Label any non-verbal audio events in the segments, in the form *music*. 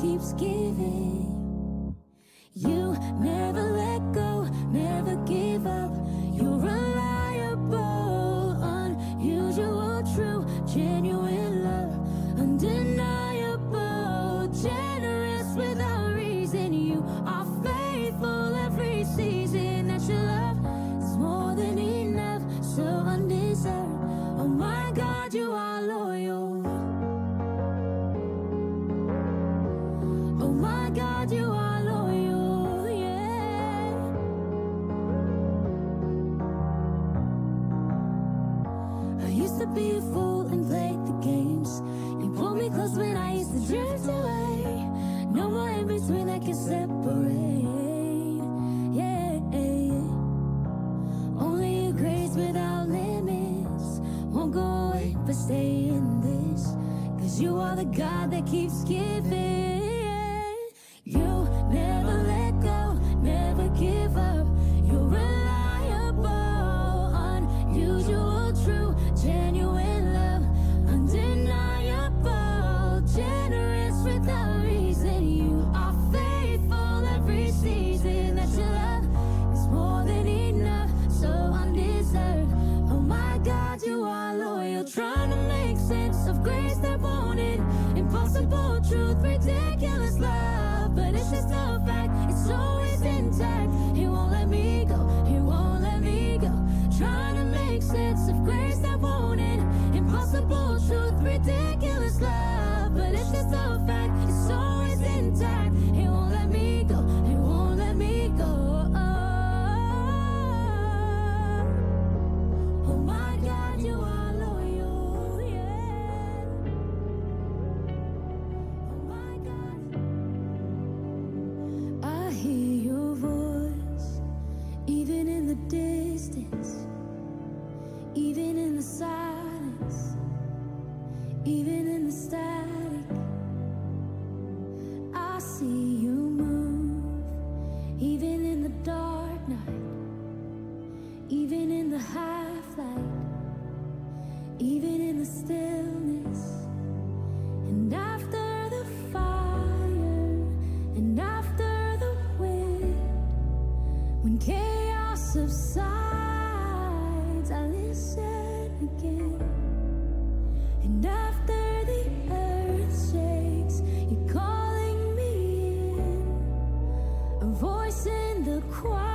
keeps giving. loss of sight, I listen again. And after the earth shakes, you're calling me in. A voice in the choir.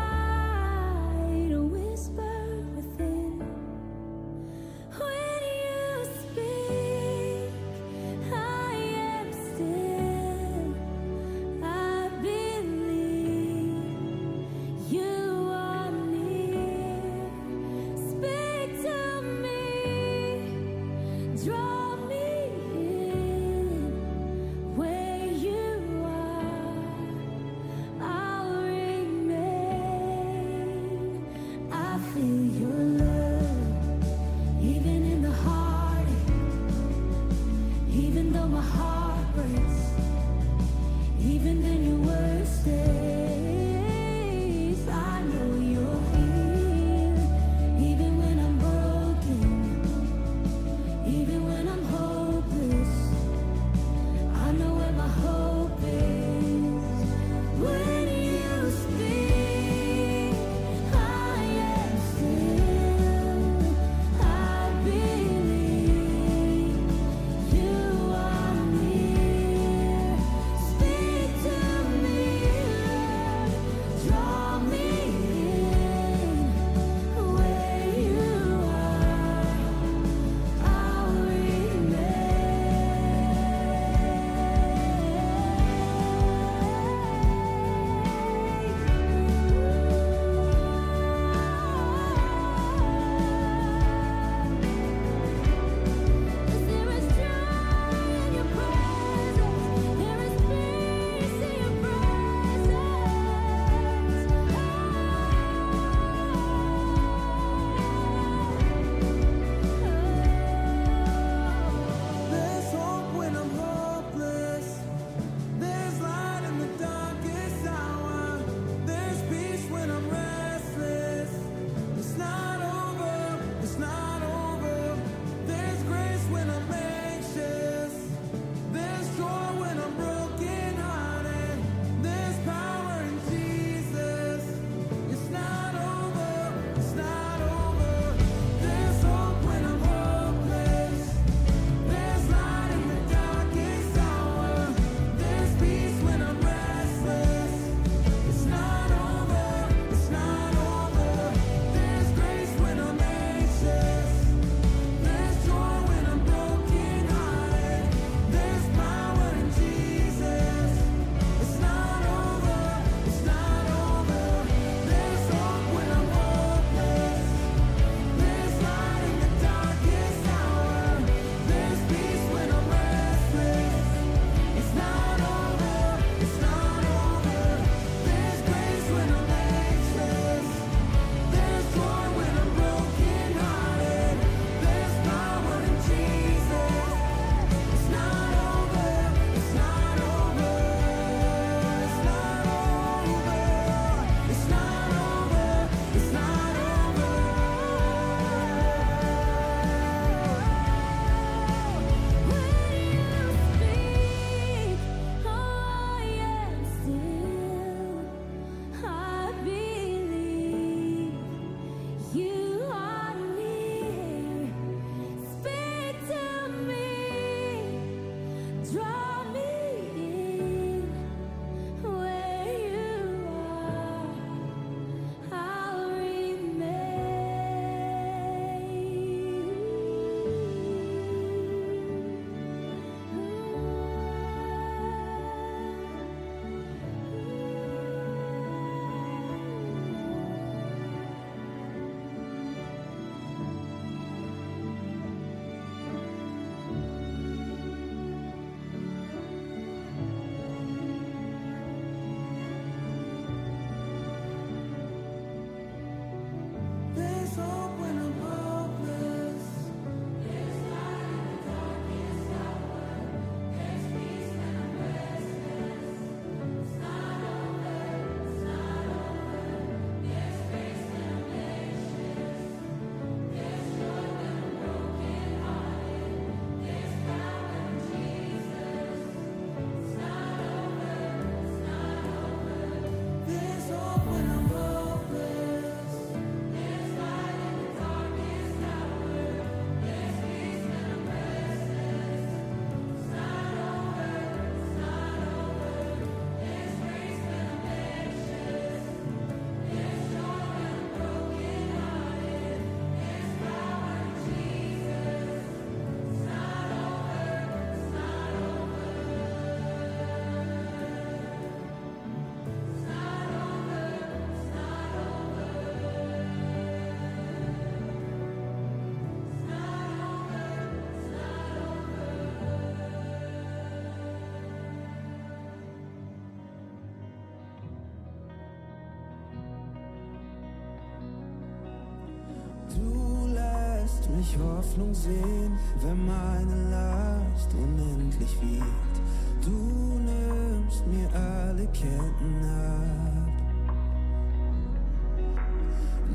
Hoffnung sehen, wenn meine Last unendlich wird. Du nimmst mir alle Ketten ab.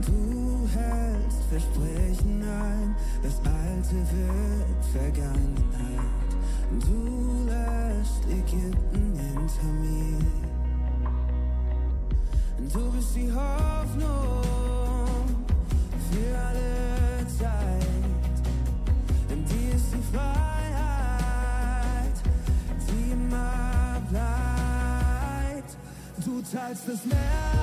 Du hältst Versprechen ein, das Alte wird Vergangenheit. Du lässt Ägypten hinter mir. Du bist die Hoffnung. This man.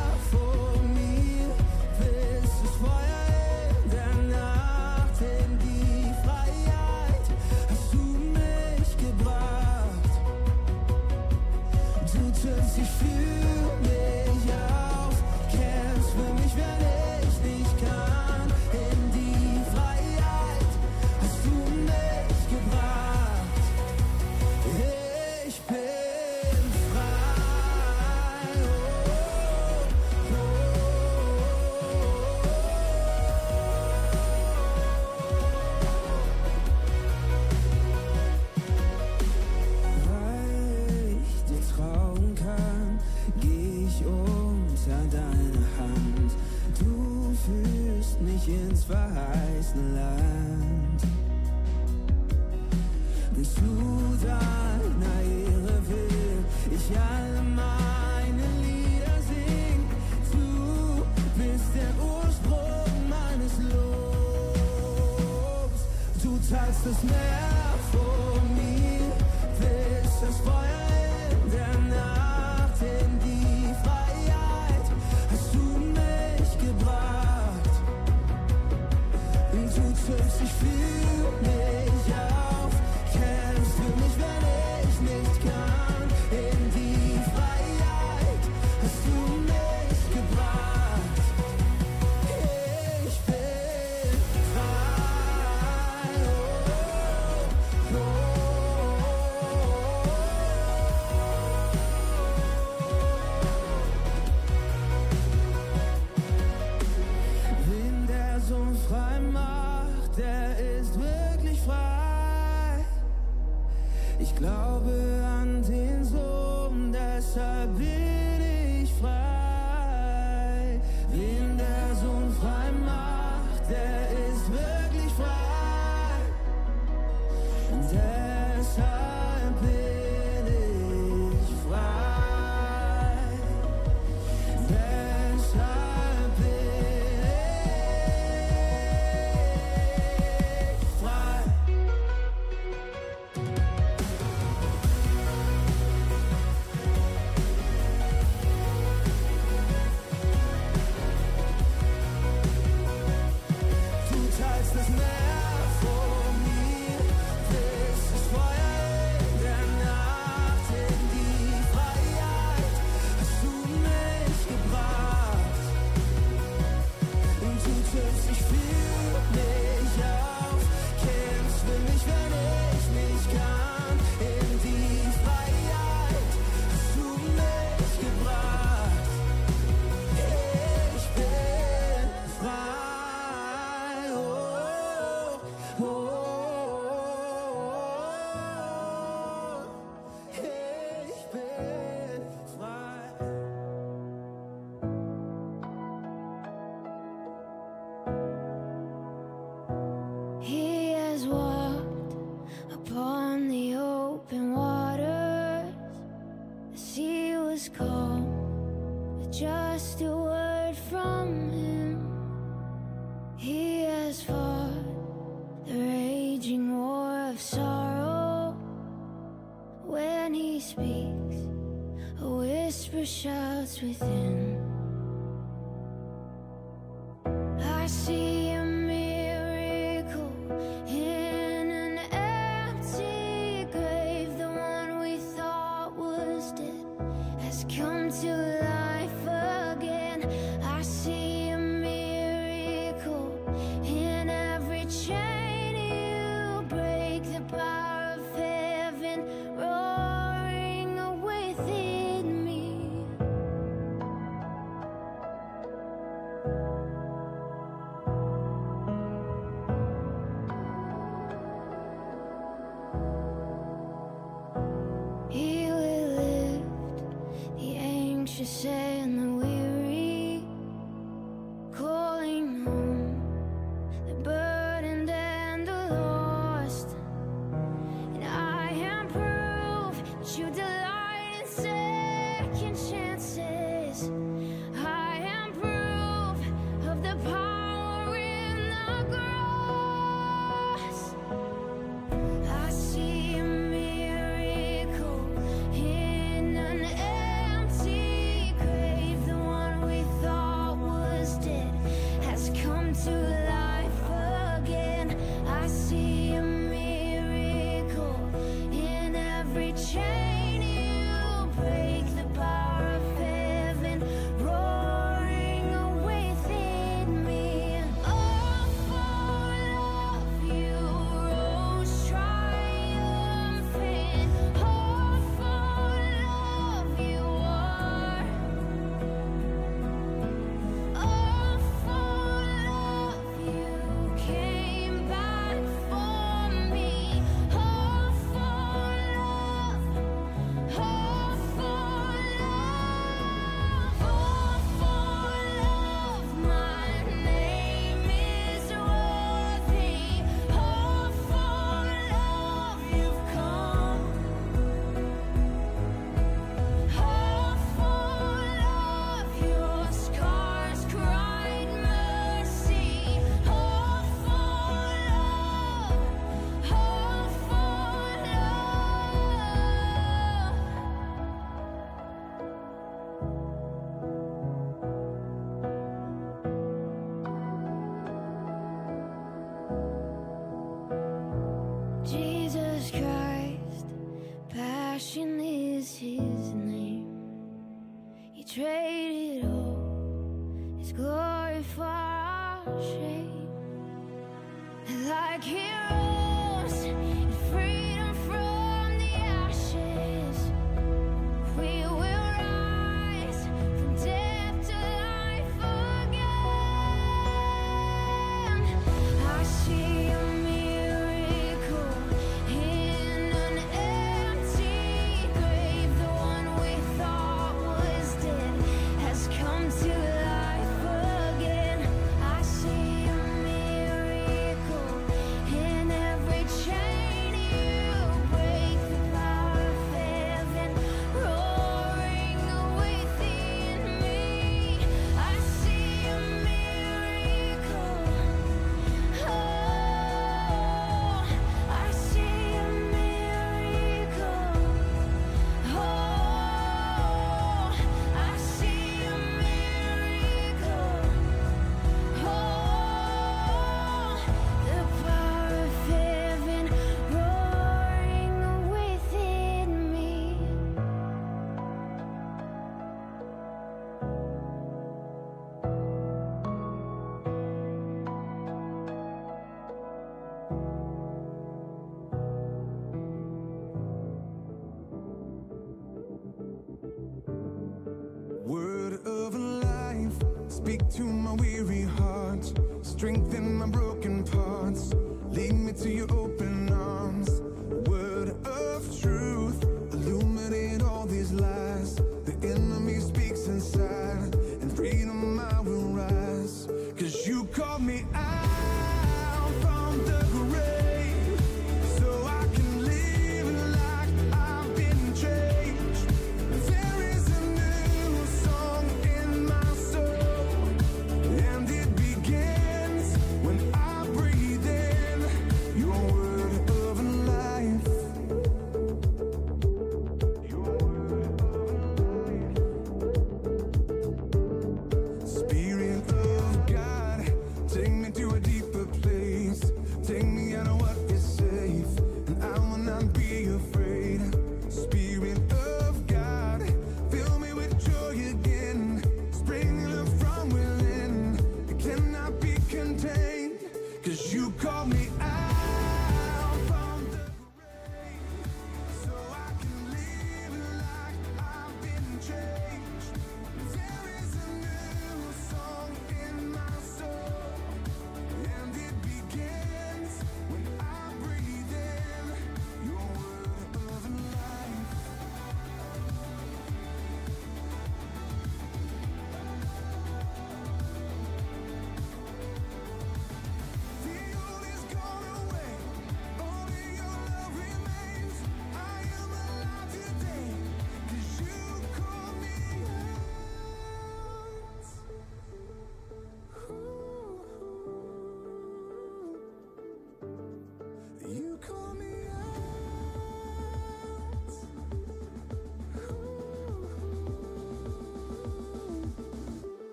Peace.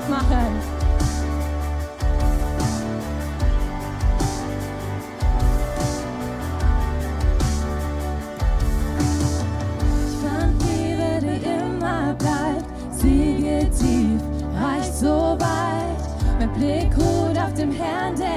Gutes machen. Ich fand Liebe, die immer bleibt. Sie geht tief, reicht so weit. Mein Blick ruht auf dem Herrn, der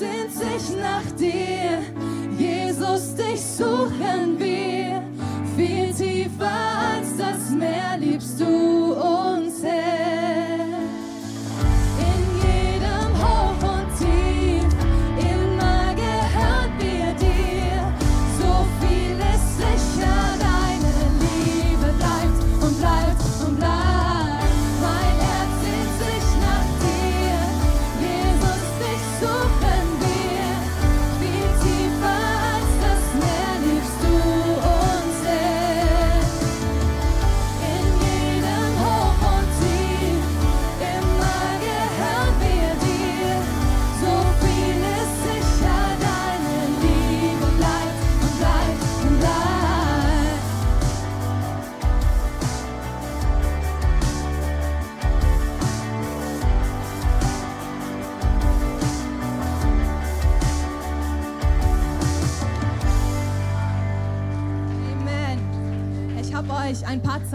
sehnt sich nach dir. Jesus, dich suchen wir viel tiefer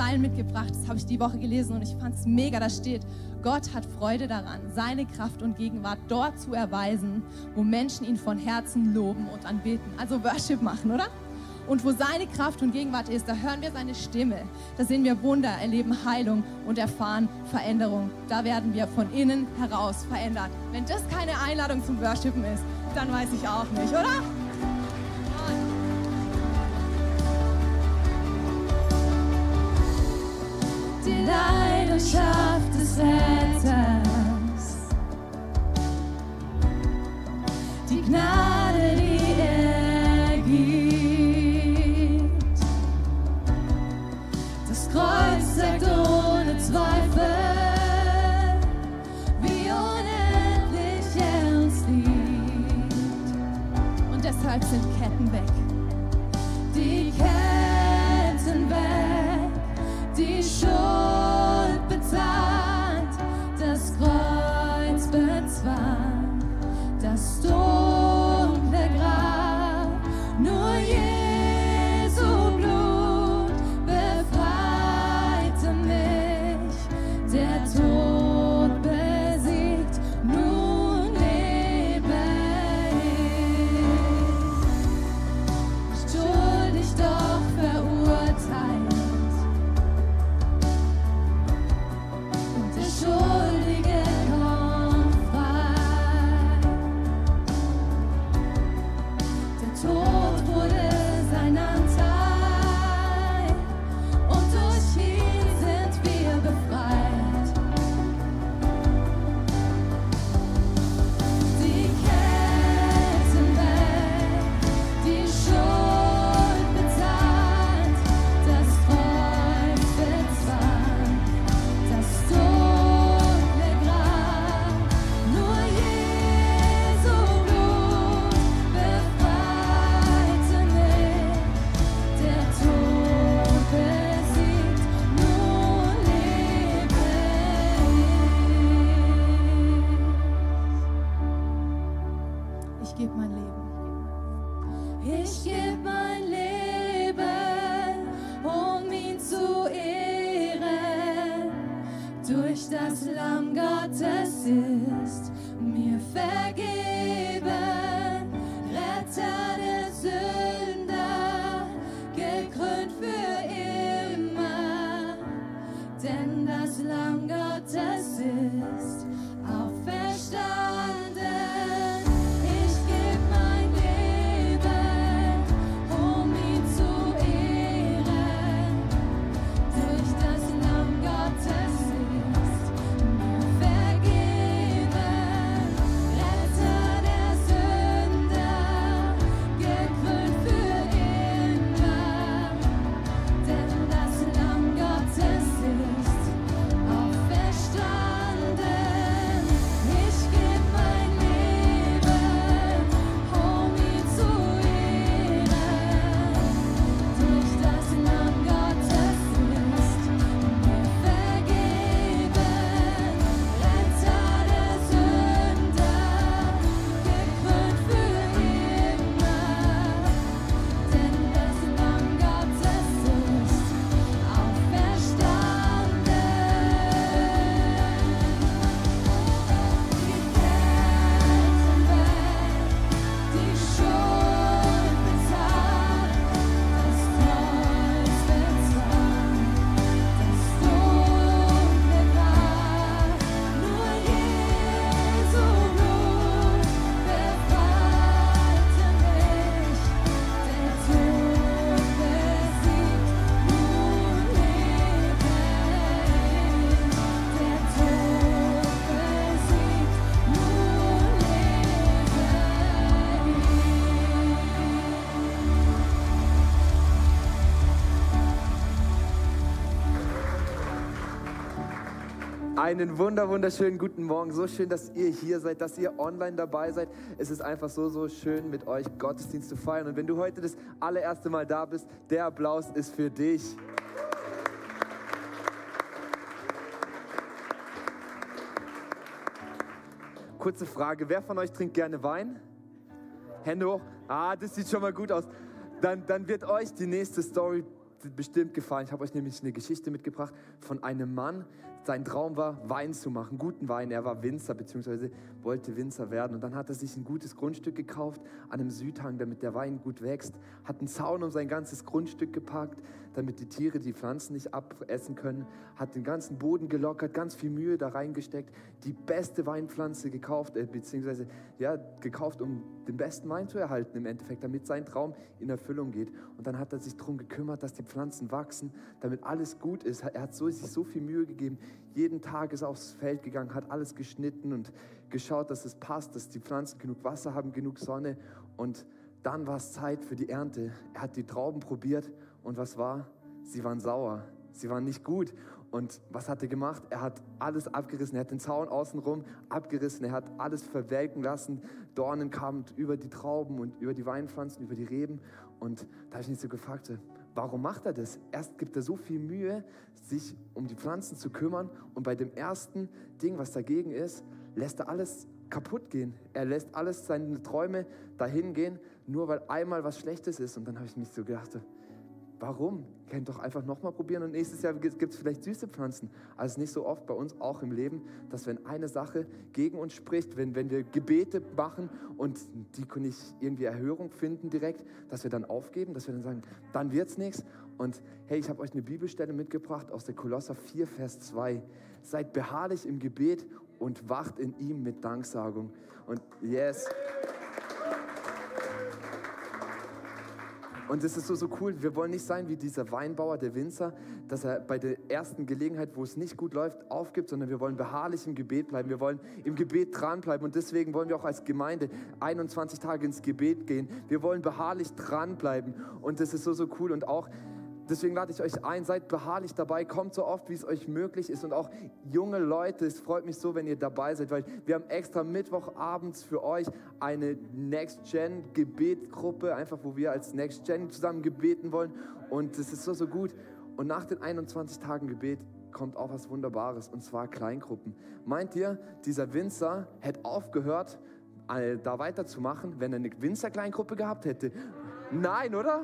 Zeilen mitgebracht, das habe ich die Woche gelesen und ich fand es mega. Da steht, Gott hat Freude daran, seine Kraft und Gegenwart dort zu erweisen, wo Menschen ihn von Herzen loben und anbeten. Also Worship machen, oder? Und wo seine Kraft und Gegenwart ist, da hören wir seine Stimme, da sehen wir Wunder, erleben Heilung und erfahren Veränderung. Da werden wir von innen heraus verändert. Wenn das keine Einladung zum Worshipen ist, dann weiß ich auch nicht, oder? Leidenschaft des Retters, die Gnade, die er gibt. Das Kreuz zeigt ohne Zweifel, wie unendlich er uns liebt. Und deshalb sind Ketten weg. Die Ketten weg, die Schuld gebe mein Leben. Ich geb mein Leben, um ihn zu ehren. Durch das Lamm Gottes ist mir vergeben. Einen wunder, wunderschönen guten Morgen. So schön, dass ihr hier seid, dass ihr online dabei seid. Es ist einfach so, so schön, mit euch Gottesdienst zu feiern. Und wenn du heute das allererste Mal da bist, der Applaus ist für dich. Kurze Frage, wer von euch trinkt gerne Wein? Hände hoch. Ah, das sieht schon mal gut aus. Dann, dann wird euch die nächste Story bestimmt gefallen. Ich habe euch nämlich eine Geschichte mitgebracht von einem Mann. Sein Traum war, Wein zu machen, guten Wein. Er war Winzer bzw. wollte Winzer werden. Und dann hat er sich ein gutes Grundstück gekauft an einem Südhang, damit der Wein gut wächst. Hat einen Zaun um sein ganzes Grundstück gepackt, damit die Tiere die Pflanzen nicht abessen können. Hat den ganzen Boden gelockert, ganz viel Mühe da reingesteckt, die beste Weinpflanze gekauft, äh, beziehungsweise ja, gekauft, um den besten Wein zu erhalten im Endeffekt, damit sein Traum in Erfüllung geht. Und dann hat er sich darum gekümmert, dass die Pflanzen wachsen, damit alles gut ist. Er hat so, sich so viel Mühe gegeben. Jeden Tag ist er aufs Feld gegangen, hat alles geschnitten und geschaut, dass es passt, dass die Pflanzen genug Wasser haben, genug Sonne. Und dann war es Zeit für die Ernte. Er hat die Trauben probiert und was war? Sie waren sauer. Sie waren nicht gut. Und was hat er gemacht? Er hat alles abgerissen. Er hat den Zaun außenrum abgerissen. Er hat alles verwelken lassen. Dornen kamen über die Trauben und über die Weinpflanzen, über die Reben. Und da habe ich mich so gefragt, warum macht er das? Erst gibt er so viel Mühe, sich um die Pflanzen zu kümmern. Und bei dem ersten Ding, was dagegen ist, lässt er alles kaputt gehen. Er lässt alles seine Träume dahin gehen, nur weil einmal was Schlechtes ist. Und dann habe ich mich so gedacht, Warum? Könnt doch einfach nochmal probieren und nächstes Jahr gibt es vielleicht süße Pflanzen. Also nicht so oft bei uns auch im Leben, dass wenn eine Sache gegen uns spricht, wenn, wenn wir Gebete machen und die nicht irgendwie Erhörung finden direkt, dass wir dann aufgeben, dass wir dann sagen, dann wird es nichts. Und hey, ich habe euch eine Bibelstelle mitgebracht aus der Kolosser 4, Vers 2. Seid beharrlich im Gebet und wacht in ihm mit Danksagung. Und yes. Und es ist so, so cool. Wir wollen nicht sein wie dieser Weinbauer, der Winzer, dass er bei der ersten Gelegenheit, wo es nicht gut läuft, aufgibt, sondern wir wollen beharrlich im Gebet bleiben. Wir wollen im Gebet dranbleiben. Und deswegen wollen wir auch als Gemeinde 21 Tage ins Gebet gehen. Wir wollen beharrlich dranbleiben. Und das ist so, so cool. Und auch Deswegen lade ich euch ein, seid beharrlich dabei, kommt so oft, wie es euch möglich ist. Und auch junge Leute, es freut mich so, wenn ihr dabei seid, weil wir haben extra Mittwochabends für euch eine Next-Gen-Gebetgruppe, einfach wo wir als Next-Gen zusammen gebeten wollen. Und es ist so, so gut. Und nach den 21 Tagen Gebet kommt auch was Wunderbares, und zwar Kleingruppen. Meint ihr, dieser Winzer hätte aufgehört, da weiterzumachen, wenn er eine Winzer-Kleingruppe gehabt hätte? Nein, oder?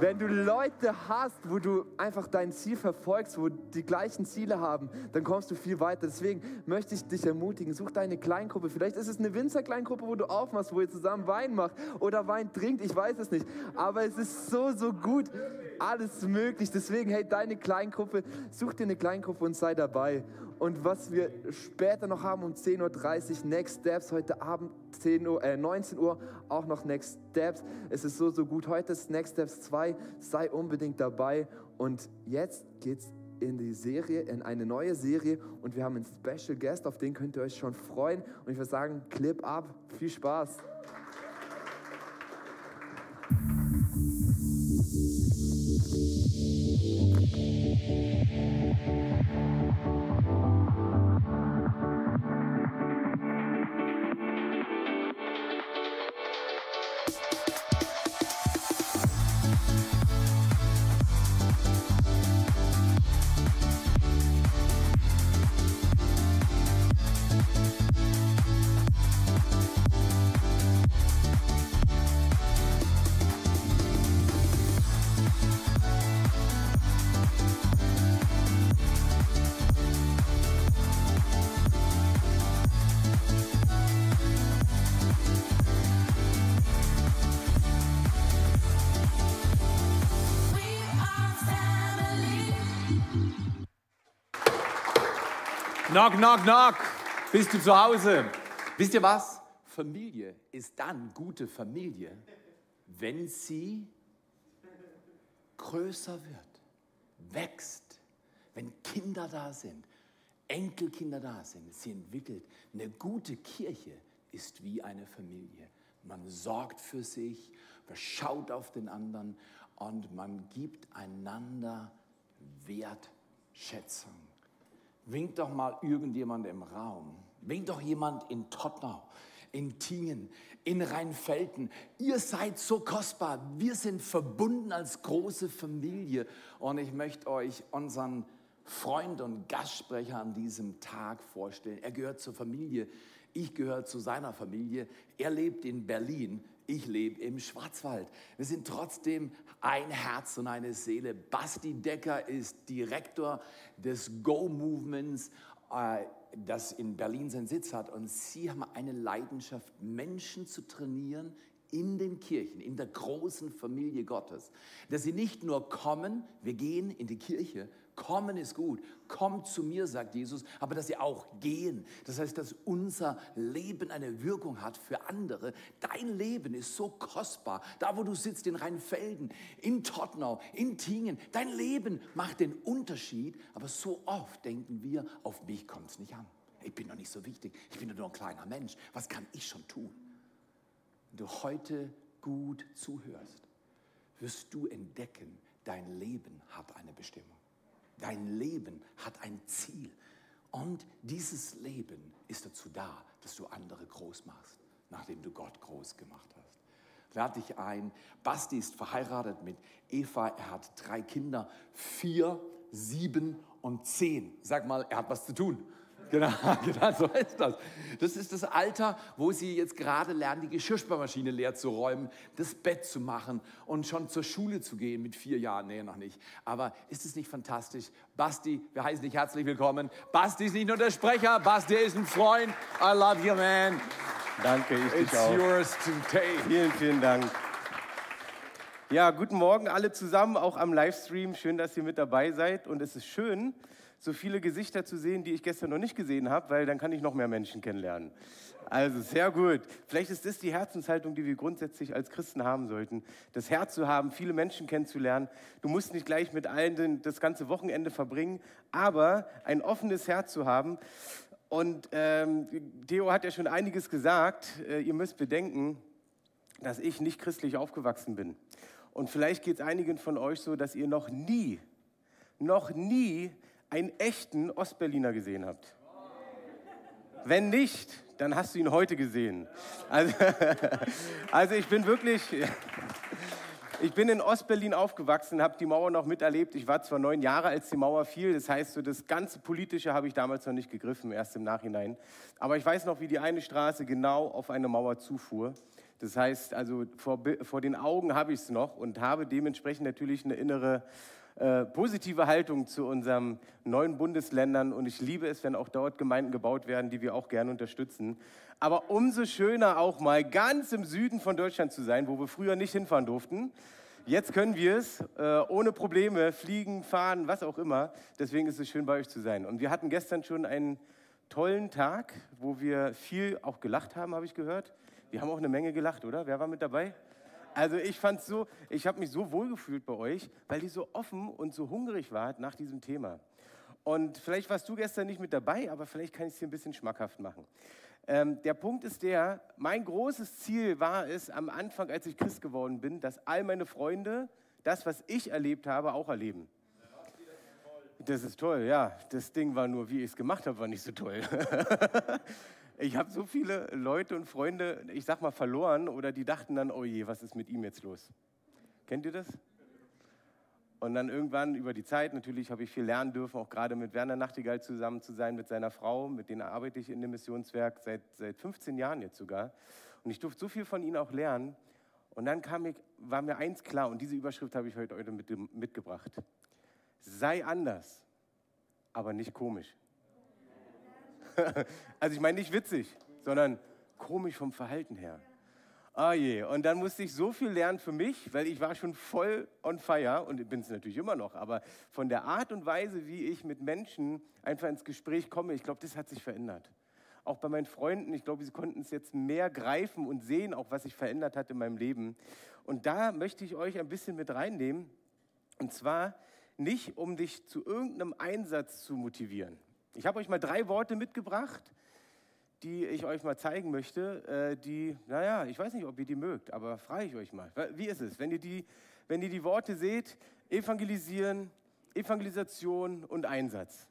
Wenn du Leute hast, wo du einfach dein Ziel verfolgst, wo die gleichen Ziele haben, dann kommst du viel weiter. Deswegen möchte ich dich ermutigen, such deine Kleingruppe. Vielleicht ist es eine Winzer-Kleingruppe, wo du aufmachst, wo ihr zusammen Wein macht oder Wein trinkt, ich weiß es nicht. Aber es ist so, so gut, alles möglich. Deswegen, hey, deine Kleingruppe, such dir eine Kleingruppe und sei dabei. Und was wir später noch haben um 10.30 Uhr, Next Steps, heute Abend 10 Uhr, äh, 19 Uhr auch noch Next Steps. Es ist so, so gut. Heute ist Next Steps 2. Sei unbedingt dabei. Und jetzt geht's in die Serie, in eine neue Serie und wir haben einen Special Guest, auf den könnt ihr euch schon freuen. Und ich würde sagen, Clip ab, viel Spaß. We Knock, knock, knock. Bist du zu Hause? Wisst ihr was? Familie ist dann gute Familie, wenn sie größer wird, wächst, wenn Kinder da sind, Enkelkinder da sind, sie entwickelt. Eine gute Kirche ist wie eine Familie. Man sorgt für sich, man schaut auf den anderen und man gibt einander Wertschätzung. Winkt doch mal irgendjemand im Raum. Winkt doch jemand in Tottenau, in Tingen, in Rheinfelden. Ihr seid so kostbar. Wir sind verbunden als große Familie. Und ich möchte euch unseren Freund und Gastsprecher an diesem Tag vorstellen. Er gehört zur Familie. Ich gehöre zu seiner Familie. Er lebt in Berlin. Ich lebe im Schwarzwald. Wir sind trotzdem ein Herz und eine Seele. Basti Decker ist Direktor des Go-Movements, äh, das in Berlin seinen Sitz hat. Und sie haben eine Leidenschaft, Menschen zu trainieren in den Kirchen, in der großen Familie Gottes. Dass sie nicht nur kommen, wir gehen in die Kirche, kommen ist gut, kommt zu mir, sagt Jesus, aber dass sie auch gehen. Das heißt, dass unser Leben eine Wirkung hat für andere. Dein Leben ist so kostbar. Da, wo du sitzt, in Rheinfelden, in Tottenau, in Tingen, dein Leben macht den Unterschied, aber so oft denken wir, auf mich kommt es nicht an. Ich bin doch nicht so wichtig, ich bin nur ein kleiner Mensch. Was kann ich schon tun? Wenn du heute gut zuhörst, wirst du entdecken, dein Leben hat eine Bestimmung. Dein Leben hat ein Ziel. Und dieses Leben ist dazu da, dass du andere groß machst, nachdem du Gott groß gemacht hast. Lade dich ein. Basti ist verheiratet mit Eva. Er hat drei Kinder, vier, sieben und zehn. Sag mal, er hat was zu tun. Genau, *laughs* genau, so ist das. Das ist das Alter, wo sie jetzt gerade lernen, die Geschirrspülmaschine leer zu räumen, das Bett zu machen und schon zur Schule zu gehen mit vier Jahren. Nee, noch nicht. Aber ist es nicht fantastisch? Basti, wir heißen dich herzlich willkommen. Basti ist nicht nur der Sprecher, Basti ist ein Freund. I love you, man. Danke, ich It's dich auch. yours to take. Vielen, vielen Dank. Ja, guten Morgen alle zusammen, auch am Livestream. Schön, dass ihr mit dabei seid. Und es ist schön, so viele Gesichter zu sehen, die ich gestern noch nicht gesehen habe, weil dann kann ich noch mehr Menschen kennenlernen. Also sehr gut. Vielleicht ist das die Herzenshaltung, die wir grundsätzlich als Christen haben sollten. Das Herz zu haben, viele Menschen kennenzulernen. Du musst nicht gleich mit allen das ganze Wochenende verbringen, aber ein offenes Herz zu haben. Und ähm, Theo hat ja schon einiges gesagt. Äh, ihr müsst bedenken, dass ich nicht christlich aufgewachsen bin. Und vielleicht geht es einigen von euch so, dass ihr noch nie, noch nie einen echten Ostberliner gesehen habt. Wenn nicht, dann hast du ihn heute gesehen. Also, *laughs* also ich bin wirklich, ich bin in Ostberlin aufgewachsen, habe die Mauer noch miterlebt. Ich war zwar neun Jahre, als die Mauer fiel, das heißt, so das ganze Politische habe ich damals noch nicht gegriffen, erst im Nachhinein. Aber ich weiß noch, wie die eine Straße genau auf eine Mauer zufuhr. Das heißt, also vor, vor den Augen habe ich es noch und habe dementsprechend natürlich eine innere äh, positive Haltung zu unseren neuen Bundesländern. Und ich liebe es, wenn auch dort Gemeinden gebaut werden, die wir auch gerne unterstützen. Aber umso schöner auch mal ganz im Süden von Deutschland zu sein, wo wir früher nicht hinfahren durften. Jetzt können wir es äh, ohne Probleme fliegen, fahren, was auch immer. Deswegen ist es schön, bei euch zu sein. Und wir hatten gestern schon einen tollen Tag, wo wir viel auch gelacht haben, habe ich gehört. Wir haben auch eine Menge gelacht, oder? Wer war mit dabei? Also ich fand so, ich habe mich so wohl gefühlt bei euch, weil ihr so offen und so hungrig wart nach diesem Thema. Und vielleicht warst du gestern nicht mit dabei, aber vielleicht kann ich es dir ein bisschen schmackhaft machen. Ähm, der Punkt ist der, mein großes Ziel war es am Anfang, als ich Christ geworden bin, dass all meine Freunde das, was ich erlebt habe, auch erleben. Das ist toll, ja. Das Ding war nur, wie ich es gemacht habe, war nicht so toll. *laughs* Ich habe so viele Leute und Freunde, ich sag mal, verloren oder die dachten dann, oh je, was ist mit ihm jetzt los? Kennt ihr das? Und dann irgendwann über die Zeit, natürlich habe ich viel lernen dürfen, auch gerade mit Werner Nachtigall zusammen zu sein, mit seiner Frau, mit denen arbeite ich in dem Missionswerk seit, seit 15 Jahren jetzt sogar. Und ich durfte so viel von ihnen auch lernen. Und dann kam ich, war mir eins klar, und diese Überschrift habe ich heute, heute mit, mitgebracht. Sei anders, aber nicht komisch. *laughs* Also ich meine nicht witzig, sondern komisch vom Verhalten her. Ah je, und dann musste ich so viel lernen für mich, weil ich war schon voll on fire und bin es natürlich immer noch, aber von der Art und Weise, wie ich mit Menschen einfach ins Gespräch komme, ich glaube, das hat sich verändert. Auch bei meinen Freunden, ich glaube, sie konnten es jetzt mehr greifen und sehen, auch was sich verändert hat in meinem Leben. Und da möchte ich euch ein bisschen mit reinnehmen, und zwar nicht, um dich zu irgendeinem Einsatz zu motivieren. Ich habe euch mal drei Worte mitgebracht, die ich euch mal zeigen möchte, äh, die, naja, ich weiß nicht, ob ihr die mögt, aber frage ich euch mal. Wie ist es, wenn ihr die, wenn ihr die Worte seht, evangelisieren, Evangelisation und Einsatz?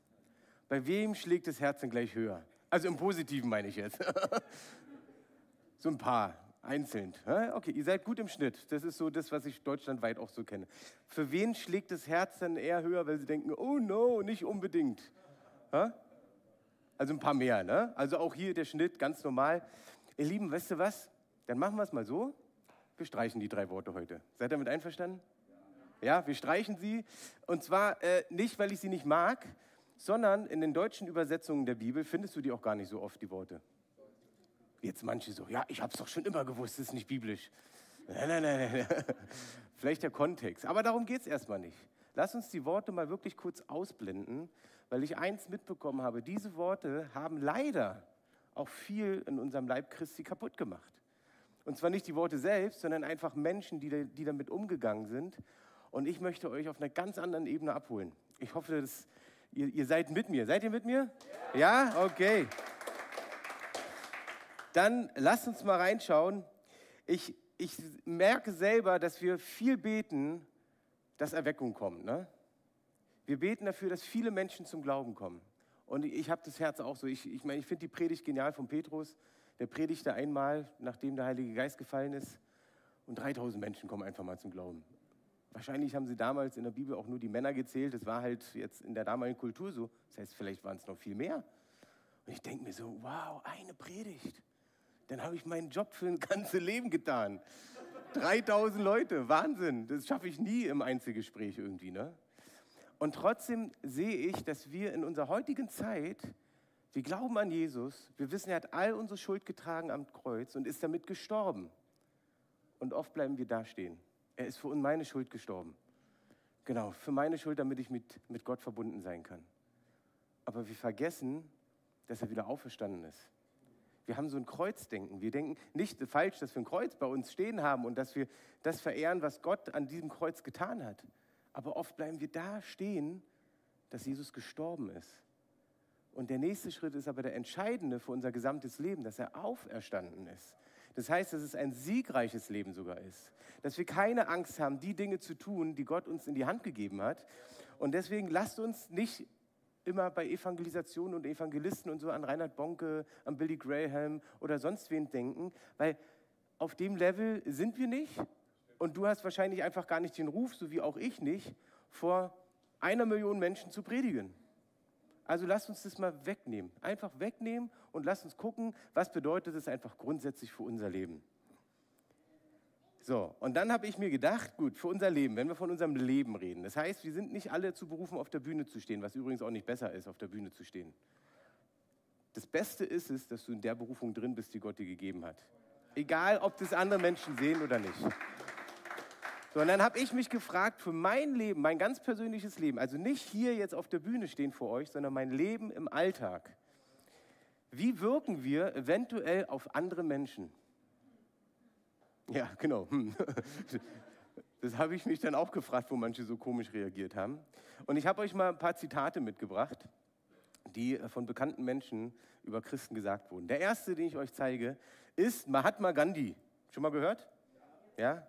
Bei wem schlägt das Herz denn gleich höher? Also im Positiven meine ich jetzt. *laughs* so ein paar, einzeln. Okay, ihr seid gut im Schnitt. Das ist so das, was ich deutschlandweit auch so kenne. Für wen schlägt das Herz dann eher höher, weil sie denken, oh no, nicht unbedingt? Also ein paar mehr, ne? Also auch hier der Schnitt ganz normal. Ihr Lieben, weißt du was? Dann machen wir es mal so. wir streichen die drei Worte heute. Seid ihr damit einverstanden? Ja, wir streichen sie. Und zwar äh, nicht, weil ich sie nicht mag, sondern in den deutschen Übersetzungen der Bibel findest du die auch gar nicht so oft, die Worte. Jetzt manche so, ja, ich habe es doch schon immer gewusst, das ist nicht biblisch. *laughs* Nein, nein, nein, nein. Vielleicht der Kontext. Aber darum geht es erstmal nicht. Lass uns die Worte mal wirklich kurz ausblenden, weil ich eins mitbekommen habe. Diese Worte haben leider auch viel in unserem Leib Christi kaputt gemacht. Und zwar nicht die Worte selbst, sondern einfach Menschen, die, die damit umgegangen sind. Und ich möchte euch auf einer ganz anderen Ebene abholen. Ich hoffe, dass ihr, ihr seid mit mir. Seid ihr mit mir? Ja? Okay. Dann lasst uns mal reinschauen. Ich, ich merke selber, dass wir viel beten, dass Erweckung kommt. Ne? Wir beten dafür, dass viele Menschen zum Glauben kommen. Und ich habe das Herz auch so. Ich, ich meine, ich finde die Predigt genial von Petrus. Der predigte einmal, nachdem der Heilige Geist gefallen ist. Und 3000 Menschen kommen einfach mal zum Glauben. Wahrscheinlich haben sie damals in der Bibel auch nur die Männer gezählt. Das war halt jetzt in der damaligen Kultur so. Das heißt, vielleicht waren es noch viel mehr. Und ich denke mir so, wow, eine Predigt. Dann habe ich meinen Job für ein ganzes Leben getan. 3000 Leute, Wahnsinn. Das schaffe ich nie im Einzelgespräch irgendwie. Ne? Und trotzdem sehe ich, dass wir in unserer heutigen Zeit, wir glauben an Jesus, wir wissen, er hat all unsere Schuld getragen am Kreuz und ist damit gestorben. Und oft bleiben wir dastehen. Er ist für meine Schuld gestorben. Genau, für meine Schuld, damit ich mit, mit Gott verbunden sein kann. Aber wir vergessen, dass er wieder auferstanden ist. Wir haben so ein Kreuzdenken. Wir denken nicht falsch, dass wir ein Kreuz bei uns stehen haben und dass wir das verehren, was Gott an diesem Kreuz getan hat. Aber oft bleiben wir da stehen, dass Jesus gestorben ist. Und der nächste Schritt ist aber der entscheidende für unser gesamtes Leben, dass er auferstanden ist. Das heißt, dass es ein siegreiches Leben sogar ist. Dass wir keine Angst haben, die Dinge zu tun, die Gott uns in die Hand gegeben hat. Und deswegen lasst uns nicht immer bei Evangelisation und Evangelisten und so an Reinhard Bonke, an Billy Graham oder sonst wen denken, weil auf dem Level sind wir nicht. Und du hast wahrscheinlich einfach gar nicht den Ruf, so wie auch ich nicht, vor einer Million Menschen zu predigen. Also lasst uns das mal wegnehmen. Einfach wegnehmen und lasst uns gucken, was bedeutet es einfach grundsätzlich für unser Leben. So, und dann habe ich mir gedacht, gut, für unser Leben, wenn wir von unserem Leben reden, das heißt, wir sind nicht alle zu berufen, auf der Bühne zu stehen, was übrigens auch nicht besser ist, auf der Bühne zu stehen. Das Beste ist es, dass du in der Berufung drin bist, die Gott dir gegeben hat. Egal, ob das andere Menschen sehen oder nicht. So, und dann habe ich mich gefragt, für mein Leben, mein ganz persönliches Leben, also nicht hier jetzt auf der Bühne stehen vor euch, sondern mein Leben im Alltag. Wie wirken wir eventuell auf andere Menschen? Ja, genau. *laughs* Das habe ich mich dann auch gefragt, wo manche so komisch reagiert haben. Und ich habe euch mal ein paar Zitate mitgebracht, die von bekannten Menschen über Christen gesagt wurden. Der erste, den ich euch zeige, ist Mahatma Gandhi. Schon mal gehört? Ja?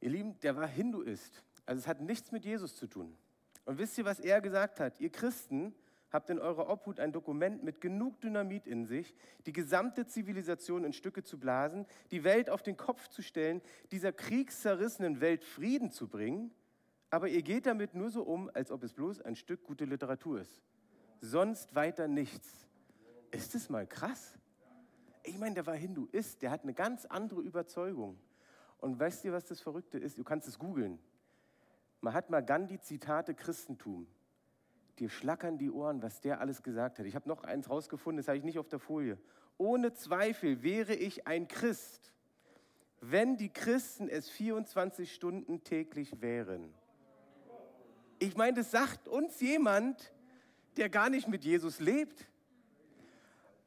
Ihr Lieben, der war Hinduist. Also es hat nichts mit Jesus zu tun. Und wisst ihr, was er gesagt hat? Ihr Christen habt in eurer Obhut ein Dokument mit genug Dynamit in sich, die gesamte Zivilisation in Stücke zu blasen, die Welt auf den Kopf zu stellen, dieser kriegszerrissenen Welt Frieden zu bringen, aber ihr geht damit nur so um, als ob es bloß ein Stück gute Literatur ist. Sonst weiter nichts. Ist es mal krass? Ich meine, der war Hinduist, der hat eine ganz andere Überzeugung. Und weißt du, was das Verrückte ist? Du kannst es googeln. Mahatma Gandhi Zitate Christentum dir schlackern die Ohren, was der alles gesagt hat. Ich habe noch eins rausgefunden, das habe ich nicht auf der Folie. Ohne Zweifel wäre ich ein Christ, wenn die Christen es 24 Stunden täglich wären. Ich meine, das sagt uns jemand, der gar nicht mit Jesus lebt.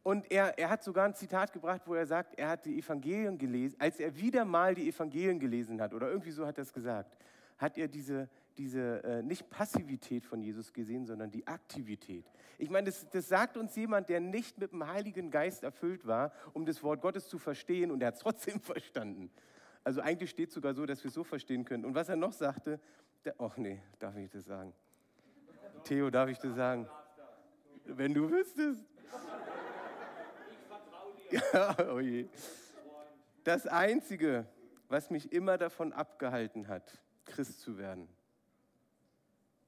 Und er, er hat sogar ein Zitat gebracht, wo er sagt, er hat die Evangelien gelesen, als er wieder mal die Evangelien gelesen hat, oder irgendwie so hat er es gesagt, hat er diese, diese äh, nicht Passivität von Jesus gesehen, sondern die Aktivität. Ich meine, das, das sagt uns jemand, der nicht mit dem Heiligen Geist erfüllt war, um das Wort Gottes zu verstehen und er hat es *laughs* trotzdem verstanden. Also eigentlich steht es sogar so, dass wir es so verstehen können. Und was er noch sagte, der, ach nee, darf ich das sagen? Theo, darf ich das sagen? Wenn du wüsstest. *laughs* Oh je. Das Einzige, was mich immer davon abgehalten hat, Christ zu werden,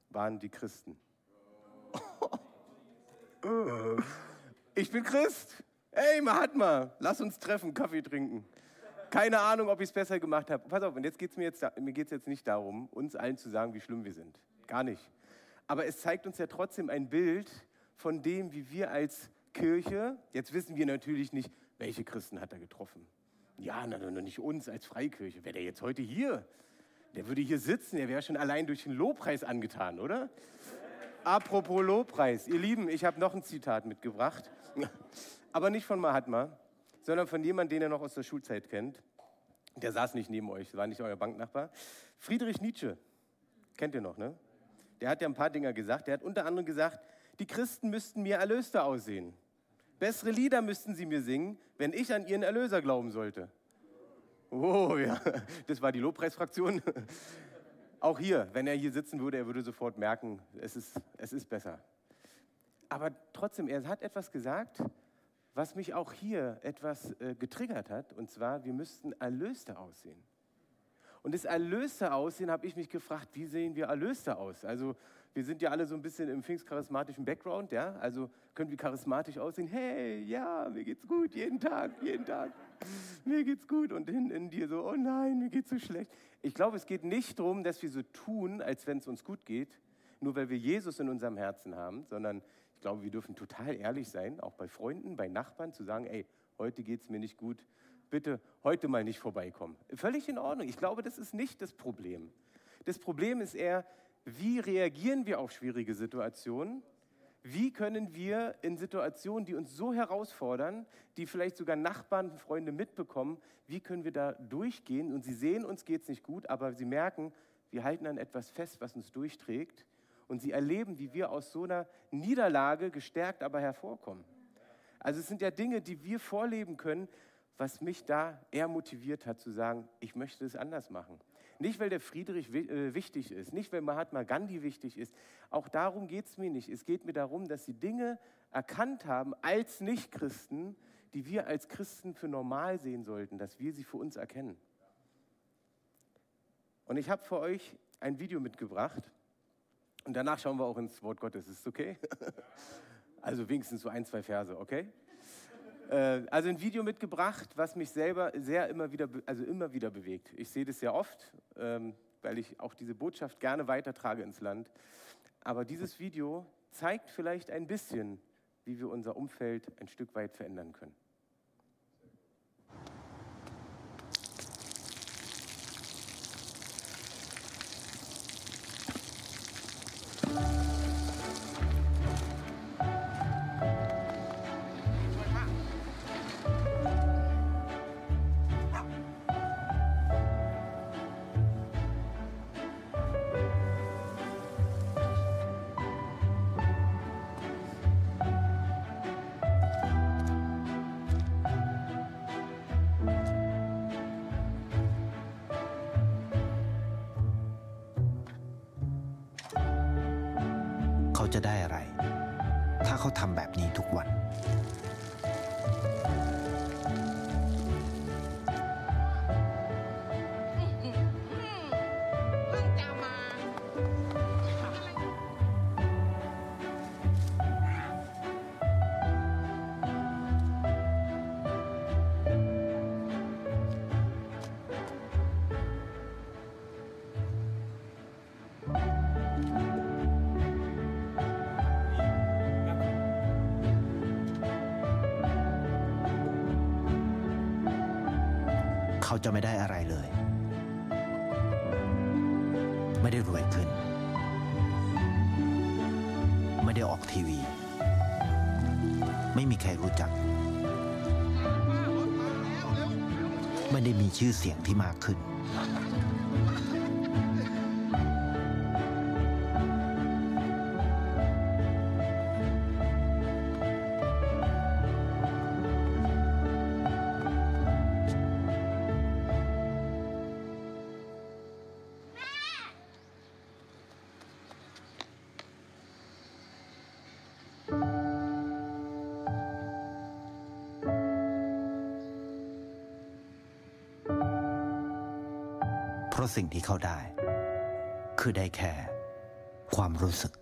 waren die Christen. *laughs* Ich bin Christ. Ey, Mahatma, lass uns treffen, Kaffee trinken. Keine Ahnung, ob ich es besser gemacht habe. Pass auf, und jetzt geht es mir jetzt, mir geht's jetzt nicht darum, uns allen zu sagen, wie schlimm wir sind. Gar nicht. Aber es zeigt uns ja trotzdem ein Bild von dem, wie wir als Kirche, jetzt wissen wir natürlich nicht, welche Christen hat er getroffen. Ja, na, na, nicht uns als Freikirche. Wäre der jetzt heute hier? Der würde hier sitzen, der wäre schon allein durch den Lobpreis angetan, oder? Apropos Lobpreis, ihr Lieben, ich habe noch ein Zitat mitgebracht, *laughs* aber nicht von Mahatma, sondern von jemandem, den ihr noch aus der Schulzeit kennt. Der saß nicht neben euch, war nicht euer Banknachbar. Friedrich Nietzsche, kennt ihr noch, ne? Der hat ja ein paar Dinge gesagt. Der hat unter anderem gesagt, die Christen müssten mir Erlöster aussehen. Bessere Lieder müssten sie mir singen, wenn ich an ihren Erlöser glauben sollte. Oh ja, *laughs* das war die Lobpreisfraktion. *laughs* Auch hier, wenn er hier sitzen würde, er würde sofort merken, es ist, es ist besser. Aber trotzdem, er hat etwas gesagt, was mich auch hier etwas äh, getriggert hat, und zwar, wir müssten Erlöste aussehen. Und das Erlöste aussehen, habe ich mich gefragt, wie sehen wir Erlöste aus? Also wir sind ja alle so ein bisschen im pfingstcharismatischen Background, ja? Also können wir charismatisch aussehen, hey, ja, mir geht's gut, jeden Tag, jeden Tag, mir geht's gut. Und hinten in dir so, oh nein, mir geht's so schlecht. Ich glaube, es geht nicht darum, dass wir so tun, als wenn es uns gut geht, nur weil wir Jesus in unserem Herzen haben, sondern ich glaube, wir dürfen total ehrlich sein, auch bei Freunden, bei Nachbarn, zu sagen, ey, heute geht es mir nicht gut, bitte heute mal nicht vorbeikommen. Völlig in Ordnung. Ich glaube, das ist nicht das Problem. Das Problem ist eher, wie reagieren wir auf schwierige Situationen? Wie können wir in Situationen, die uns so herausfordern, die vielleicht sogar Nachbarn, Freunde mitbekommen, wie können wir da durchgehen? Und sie sehen, uns geht es nicht gut, aber sie merken, wir halten an etwas fest, was uns durchträgt. Und sie erleben, wie wir aus so einer Niederlage gestärkt aber hervorkommen. Also es sind ja Dinge, die wir vorleben können, was mich da eher motiviert hat zu sagen, ich möchte es anders machen. Nicht, weil der Friedrich äh, wichtig ist, nicht, weil Mahatma Gandhi wichtig ist. Auch darum geht es mir nicht. Es geht mir darum, dass sie Dinge erkannt haben als Nichtchristen, die wir als Christen für normal sehen sollten, dass wir sie für uns erkennen. Und ich habe für euch ein Video mitgebracht und danach schauen wir auch ins Wort Gottes. Ist es okay? *laughs* Also wenigstens so ein, zwei Verse, okay? Äh, also ein Video mitgebracht, was mich selber sehr immer wieder, also immer wieder bewegt. Ich sehe das sehr oft, ähm, weil ich auch diese Botschaft gerne weitertrage ins Land. Aber dieses Video zeigt vielleicht ein bisschen, wie wir unser Umfeld ein Stück weit verändern können. จะได้อะไร ถ้าเขาทำแบบนี้ทุกวัน จะไม่ได้อะไรเลย ไม่ได้รวยขึ้น ไม่ได้ออกทีวี ไม่มีใครรู้จัก ไม่ได้มีชื่อเสียงที่มากขึ้น เพราะสิ่งที่เขาได้ คือได้แค่ความรู้สึก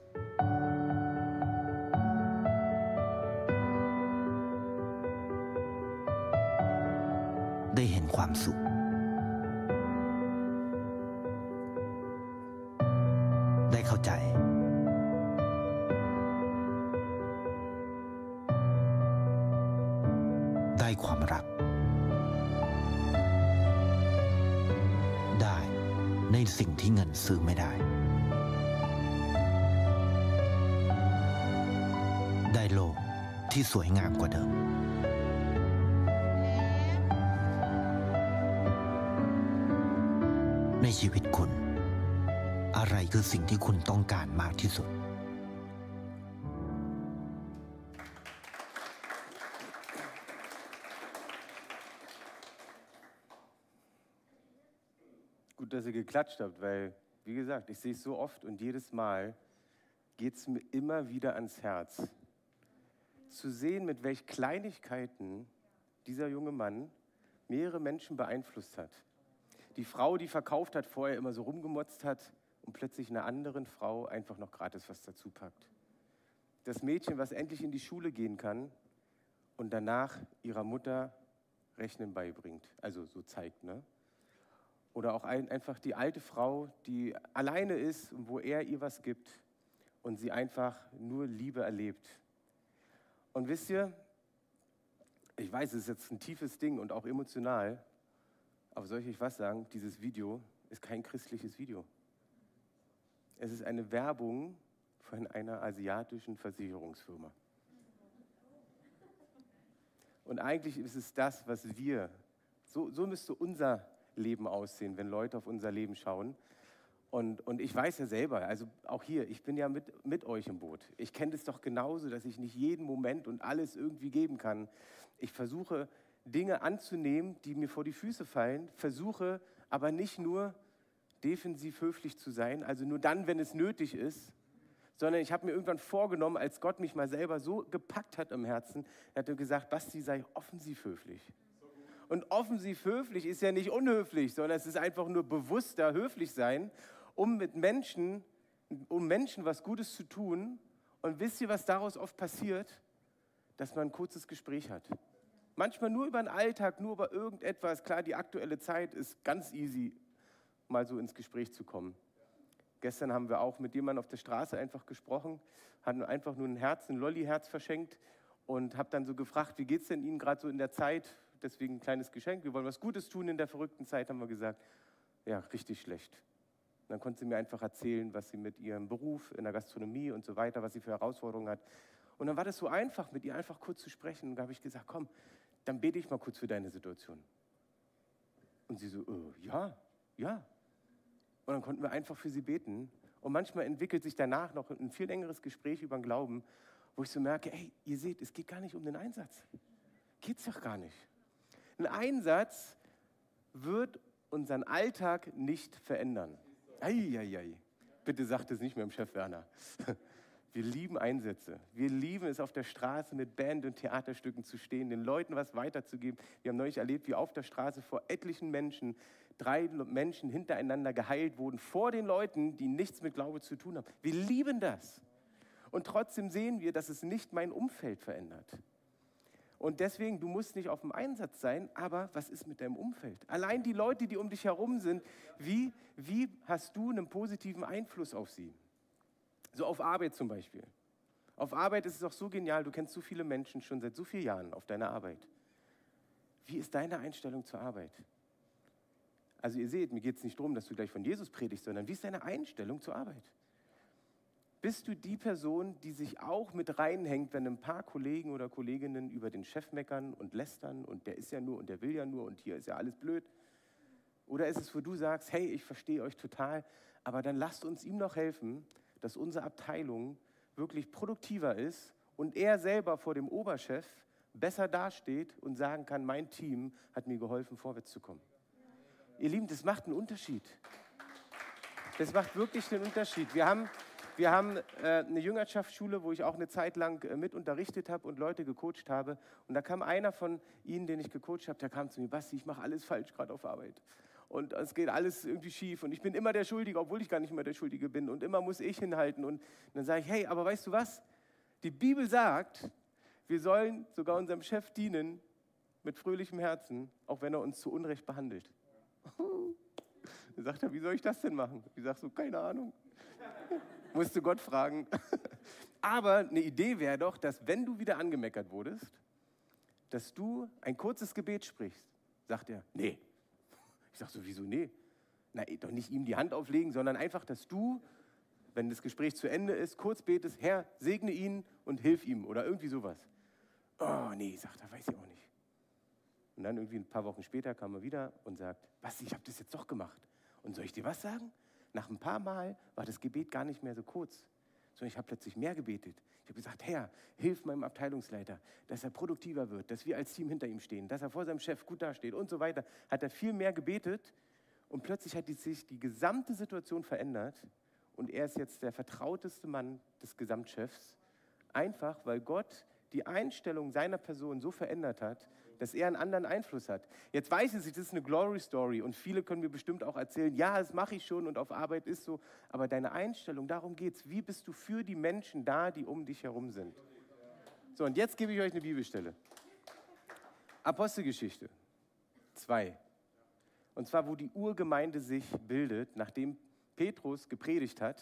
สิ่งที่คุณต้องการมากที่สุด Gut, dass ihr geklatscht habt, weil, wie gesagt, ich sehe es so oft und jedes Mal geht es mir immer wieder ans Herz. Zu sehen, mit welch Kleinigkeiten dieser junge Mann mehrere Menschen beeinflusst hat. Die Frau, die verkauft hat, vorher immer so rumgemotzt hat und plötzlich einer anderen Frau einfach noch gratis was dazu packt. Das Mädchen, was endlich in die Schule gehen kann und danach ihrer Mutter Rechnen beibringt, also so zeigt, ne? Oder auch ein, einfach die alte Frau, die alleine ist und wo er ihr was gibt und sie einfach nur Liebe erlebt. Und wisst ihr, ich weiß, es ist jetzt ein tiefes Ding und auch emotional, aber soll ich euch was sagen? Dieses Video ist kein christliches Video. Es ist eine Werbung von einer asiatischen Versicherungsfirma. Und eigentlich ist es das, was wir, so, so müsste unser Leben aussehen, wenn Leute auf unser Leben schauen. Und, und ich weiß ja selber, also auch hier, ich bin ja mit, mit euch im Boot. Ich kenne das doch genauso, dass ich nicht jeden Moment und alles irgendwie geben kann. Ich versuche Dinge anzunehmen, die mir vor die Füße fallen, versuche aber nicht nur defensiv höflich zu sein, also nur dann, wenn es nötig ist, sondern ich habe mir irgendwann vorgenommen, als Gott mich mal selber so gepackt hat im Herzen, er hat mir gesagt, Basti, sei offensiv höflich. Und offensiv höflich ist ja nicht unhöflich, sondern es ist einfach nur bewusster höflich sein, um mit Menschen, um Menschen was Gutes zu tun. Und wisst ihr, was daraus oft passiert? Dass man ein kurzes Gespräch hat. Manchmal nur über den Alltag, nur über irgendetwas. Klar, die aktuelle Zeit ist ganz easy, mal so ins Gespräch zu kommen. Gestern haben wir auch mit jemandem auf der Straße einfach gesprochen, hatten einfach nur ein Herz, ein Lolli-Herz verschenkt und habe dann so gefragt, wie geht es denn Ihnen gerade so in der Zeit? Deswegen ein kleines Geschenk. Wir wollen was Gutes tun in der verrückten Zeit, haben wir gesagt. Ja, richtig schlecht. Und dann konnte sie mir einfach erzählen, was sie mit ihrem Beruf in der Gastronomie und so weiter, was sie für Herausforderungen hat. Und dann war das so einfach, mit ihr einfach kurz zu sprechen. Und da habe ich gesagt, komm, dann bete ich mal kurz für deine Situation. Und sie so, äh, ja, ja. Und dann konnten wir einfach für sie beten. Und manchmal entwickelt sich danach noch ein viel längeres Gespräch über den Glauben, wo ich so merke, ey, ihr seht, es geht gar nicht um den Einsatz. Geht's doch gar nicht. Ein Einsatz wird unseren Alltag nicht verändern. Eieiei. Bitte sagt es nicht mehr dem Chef Werner. *laughs* Wir lieben Einsätze. Wir lieben es, auf der Straße mit Band- und Theaterstücken zu stehen, den Leuten was weiterzugeben. Wir haben neulich erlebt, wie auf der Straße vor etlichen Menschen drei Menschen hintereinander geheilt wurden, vor den Leuten, die nichts mit Glaube zu tun haben. Wir lieben das. Und trotzdem sehen wir, dass es nicht mein Umfeld verändert. Und deswegen, du musst nicht auf dem Einsatz sein, aber was ist mit deinem Umfeld? Allein die Leute, die um dich herum sind, wie, wie hast du einen positiven Einfluss auf sie? So auf Arbeit zum Beispiel. Auf Arbeit ist es auch so genial, du kennst so viele Menschen schon seit so vielen Jahren auf deiner Arbeit. Wie ist deine Einstellung zur Arbeit? Also ihr seht, mir geht es nicht darum, dass du gleich von Jesus predigst, sondern wie ist deine Einstellung zur Arbeit? Bist du die Person, die sich auch mit reinhängt, wenn ein paar Kollegen oder Kolleginnen über den Chef meckern und lästern und der ist ja nur und der will ja nur und hier ist ja alles blöd? Oder ist es, wo du sagst, hey, ich verstehe euch total, aber dann lasst uns ihm noch helfen, dass unsere Abteilung wirklich produktiver ist und er selber vor dem Oberchef besser dasteht und sagen kann, mein Team hat mir geholfen, vorwärts zu kommen. Ihr Lieben, das macht einen Unterschied. Das macht wirklich einen Unterschied. Wir haben, wir haben äh, eine Jüngerschaftsschule, wo ich auch eine Zeit lang äh, mit unterrichtet habe und Leute gecoacht habe. Und da kam einer von ihnen, den ich gecoacht habe, der kam zu mir, Basti, ich mache alles falsch gerade auf Arbeit und es geht alles irgendwie schief und ich bin immer der Schuldige, obwohl ich gar nicht mehr der Schuldige bin und immer muss ich hinhalten und dann sage ich, hey, aber weißt du was? Die Bibel sagt, wir sollen sogar unserem Chef dienen mit fröhlichem Herzen, auch wenn er uns zu Unrecht behandelt. Dann *laughs* sagt er, wie soll ich das denn machen? Ich sage so, keine Ahnung. *laughs* Musst du Gott fragen. *laughs* Aber eine Idee wäre doch, dass wenn du wieder angemeckert wurdest, dass du ein kurzes Gebet sprichst. Sagt er, nee. Ich sag so, wieso nee? Na, doch nicht ihm die Hand auflegen, sondern einfach, dass du, wenn das Gespräch zu Ende ist, kurz betest, Herr, segne ihn und hilf ihm oder irgendwie sowas. Oh, nee, sagt er, weiß ich auch nicht. Und dann irgendwie ein paar Wochen später kam er wieder und sagt, was, ich habe das jetzt doch gemacht. Und soll ich dir was sagen? Nach ein paar Mal war das Gebet gar nicht mehr so kurz, sondern ich habe plötzlich mehr gebetet. Ich habe gesagt, Herr, hilf meinem Abteilungsleiter, dass er produktiver wird, dass wir als Team hinter ihm stehen, dass er vor seinem Chef gut dasteht und so weiter. Hat er viel mehr gebetet und plötzlich hat sich die gesamte Situation verändert und er ist jetzt der vertrauteste Mann des Gesamtchefs. Einfach, weil Gott die Einstellung seiner Person so verändert hat, dass er einen anderen Einfluss hat. Jetzt weiß ich, das ist eine Glory Story und viele können mir bestimmt auch erzählen, ja, das mache ich schon und auf Arbeit ist so, aber deine Einstellung, darum geht es. Wie bist du für die Menschen da, die um dich herum sind? So, und jetzt gebe ich euch eine Bibelstelle. Apostelgeschichte 2. Und zwar, wo die Urgemeinde sich bildet, nachdem Petrus gepredigt hat.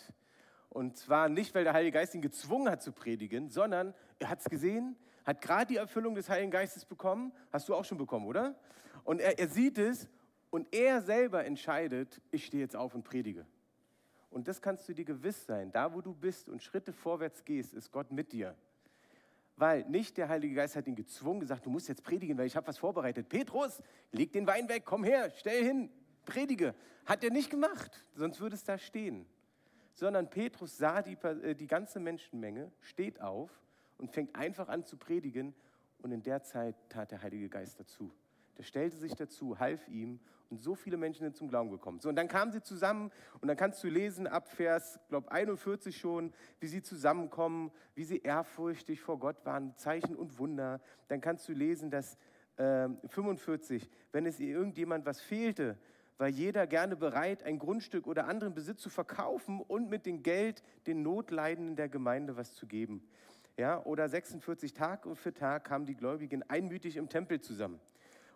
Und zwar nicht, weil der Heilige Geist ihn gezwungen hat zu predigen, sondern er hat es gesehen, hat gerade die Erfüllung des Heiligen Geistes bekommen. Hast du auch schon bekommen, oder? Und er, er sieht es und er selber entscheidet, ich stehe jetzt auf und predige. Und das kannst du dir gewiss sein. Da, wo du bist und Schritte vorwärts gehst, ist Gott mit dir. Weil nicht der Heilige Geist hat ihn gezwungen, gesagt, du musst jetzt predigen, weil ich habe was vorbereitet. Petrus, leg den Wein weg, komm her, stell hin, predige. Hat er nicht gemacht, sonst würde es da stehen. Sondern Petrus sah die, äh, die ganze Menschenmenge, steht auf und fängt einfach an zu predigen. Und in der Zeit tat der Heilige Geist dazu. Der stellte sich dazu, half ihm und so viele Menschen sind zum Glauben gekommen. So, und dann kamen sie zusammen und dann kannst du lesen ab Vers, glaube 41 schon, wie sie zusammenkommen, wie sie ehrfurchtig vor Gott waren, Zeichen und Wunder. Dann kannst du lesen, dass äh, 45, wenn es irgendjemand was fehlte, war jeder gerne bereit, ein Grundstück oder anderen Besitz zu verkaufen und mit dem Geld den Notleidenden der Gemeinde was zu geben. Ja, oder 46 Tag für Tag kamen die Gläubigen einmütig im Tempel zusammen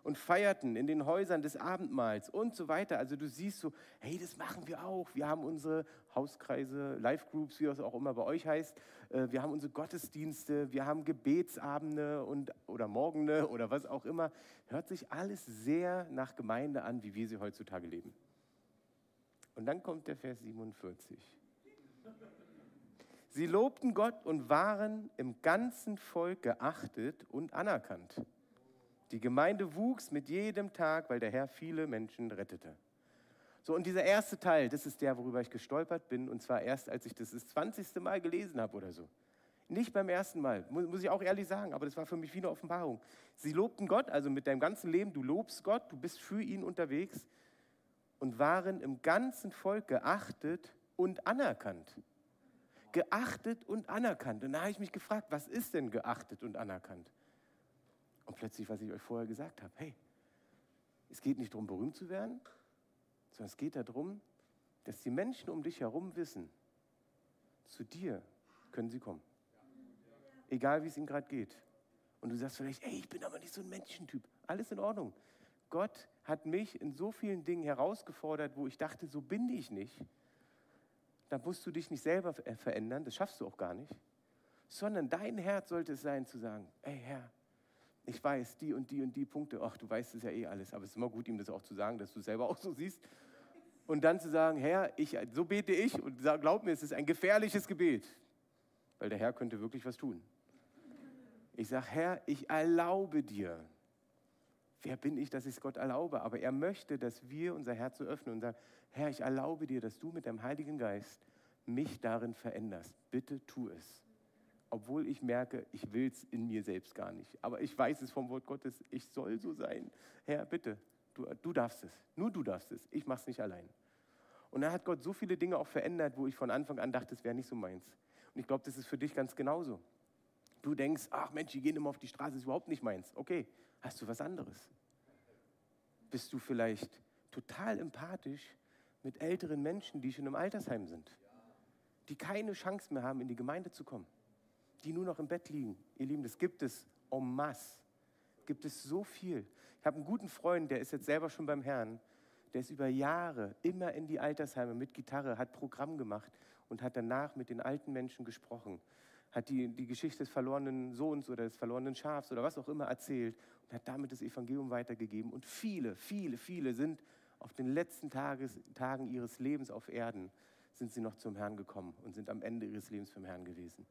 und feierten in den Häusern des Abendmahls und so weiter. Also du siehst so, hey, das machen wir auch. Wir haben unsere Hauskreise, Live-Groups, wie das auch immer bei euch heißt. Äh, wir haben unsere Gottesdienste, wir haben Gebetsabende und, oder Morgende *laughs* oder was auch immer. Hört sich alles sehr nach Gemeinde an, wie wir sie heutzutage leben. Und dann kommt der Vers 47. Sie lobten Gott und waren im ganzen Volk geachtet und anerkannt. Die Gemeinde wuchs mit jedem Tag, weil der Herr viele Menschen rettete. So, und dieser erste Teil, das ist der, worüber ich gestolpert bin, und zwar erst, als ich das das 20. Mal gelesen habe oder so. Nicht beim ersten Mal, muss ich auch ehrlich sagen, aber das war für mich wie eine Offenbarung. Sie lobten Gott, also mit deinem ganzen Leben, du lobst Gott, du bist für ihn unterwegs und waren im ganzen Volk geachtet und anerkannt. Geachtet und anerkannt. Und da habe ich mich gefragt, was ist denn geachtet und anerkannt? Und plötzlich, was ich euch vorher gesagt habe, hey, es geht nicht darum, berühmt zu werden, sondern es geht darum, dass die Menschen um dich herum wissen, zu dir können sie kommen. Egal, wie es ihnen gerade geht. Und du sagst vielleicht, ey, ich bin aber nicht so ein Menschentyp. Alles in Ordnung. Gott hat mich in so vielen Dingen herausgefordert, wo ich dachte, so bin ich nicht. Da musst du dich nicht selber verändern, das schaffst du auch gar nicht. Sondern dein Herz sollte es sein, zu sagen, ey Herr, ich weiß die und die und die Punkte, ach, du weißt es ja eh alles, aber es ist immer gut, ihm das auch zu sagen, dass du es selber *laughs* auch so siehst. Und dann zu sagen, Herr, ich, so bete ich und glaub mir, es ist ein gefährliches Gebet, weil der Herr könnte wirklich was tun. Ich sage, Herr, ich erlaube dir. Wer bin ich, dass ich es Gott erlaube? Aber er möchte, dass wir unser Herz öffnen und sagen, Herr, ich erlaube dir, dass du mit deinem Heiligen Geist mich darin veränderst. Bitte tu es obwohl ich merke, ich will es in mir selbst gar nicht. Aber ich weiß es vom Wort Gottes, ich soll so sein. Herr, bitte, du, du darfst es. Nur du darfst es. Ich mache es nicht allein. Und da hat Gott so viele Dinge auch verändert, wo ich von Anfang an dachte, es wäre nicht so meins. Und ich glaube, das ist für dich ganz genauso. Du denkst, ach Mensch, die gehen immer auf die Straße, ist überhaupt nicht meins. Okay, hast du was anderes? Bist du vielleicht total empathisch mit älteren Menschen, die schon im Altersheim sind, die keine Chance mehr haben, in die Gemeinde zu kommen? die nur noch im Bett liegen. Ihr Lieben, das gibt es en masse. Gibt es so viel. Ich habe einen guten Freund, der ist jetzt selber schon beim Herrn. Der ist über Jahre immer in die Altersheime mit Gitarre, hat Programm gemacht und hat danach mit den alten Menschen gesprochen, hat die, die Geschichte des verlorenen Sohns oder des verlorenen Schafs oder was auch immer erzählt und hat damit das Evangelium weitergegeben. Und viele, viele, viele sind auf den letzten Tages, Tagen ihres Lebens auf Erden, sind sie noch zum Herrn gekommen und sind am Ende ihres Lebens vom Herrn gewesen.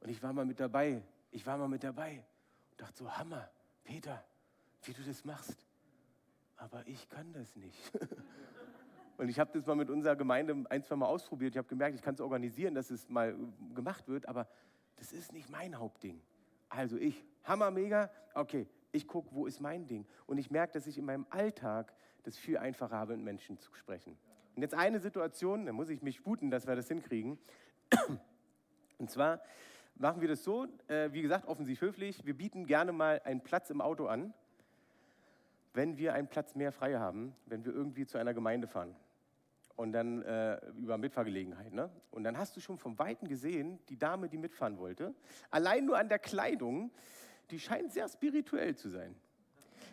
Und ich war mal mit dabei, ich war mal mit dabei und dachte so, Hammer, Peter, wie du das machst. Aber ich kann das nicht. *laughs* Und ich habe das mal mit unserer Gemeinde ein, zwei Mal ausprobiert. Ich habe gemerkt, ich kann es organisieren, dass es mal gemacht wird, aber das ist nicht mein Hauptding. Also ich, hammer mega, okay, ich gucke, wo ist mein Ding. Und ich merke, dass ich in meinem Alltag das viel einfacher habe, mit Menschen zu sprechen. Und jetzt eine Situation, da muss ich mich sputen, dass wir das hinkriegen. *clears throat* Und zwar machen wir das so, äh, wie gesagt, offensiv höflich. Wir bieten gerne mal einen Platz im Auto an, wenn wir einen Platz mehr frei haben, wenn wir irgendwie zu einer Gemeinde fahren. Und dann äh, über Mitfahrgelegenheit. Ne? Und dann hast du schon vom Weiten gesehen, die Dame, die mitfahren wollte, allein nur an der Kleidung, die scheint sehr spirituell zu sein.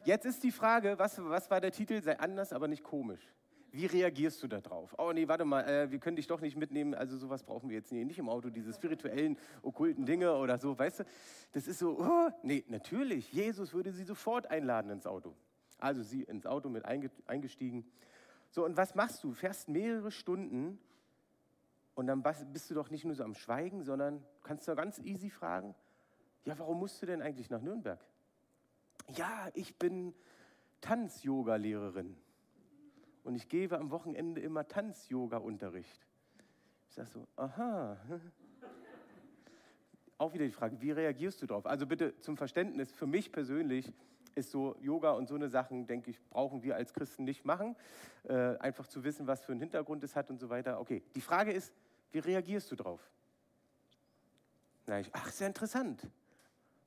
Jetzt ist die Frage, was, was war der Titel? Sei anders, aber nicht komisch. Wie reagierst du darauf? Oh nee, warte mal, äh, wir können dich doch nicht mitnehmen. Also sowas brauchen wir jetzt nicht, nicht im Auto, diese spirituellen, okkulten Dinge oder so, weißt du? Das ist so, oh, nee, natürlich, Jesus würde sie sofort einladen ins Auto. Also sie ins Auto mit eingestiegen. So, und was machst du? Fährst mehrere Stunden und dann bist du doch nicht nur so am Schweigen, sondern kannst du ganz easy fragen, ja, warum musst du denn eigentlich nach Nürnberg? Ja, ich bin Tanz-Yoga-Lehrerin und ich gebe am Wochenende immer Tanz-Yoga-Unterricht. Ich sage so, aha. *laughs* Auch wieder die Frage, wie reagierst du darauf? Also bitte zum Verständnis, für mich persönlich ist so Yoga und so eine Sachen, denke ich, brauchen wir als Christen nicht machen. Äh, einfach zu wissen, was für einen Hintergrund es hat und so weiter. Okay, die Frage ist, wie reagierst du drauf? Na, ich, ach, sehr interessant.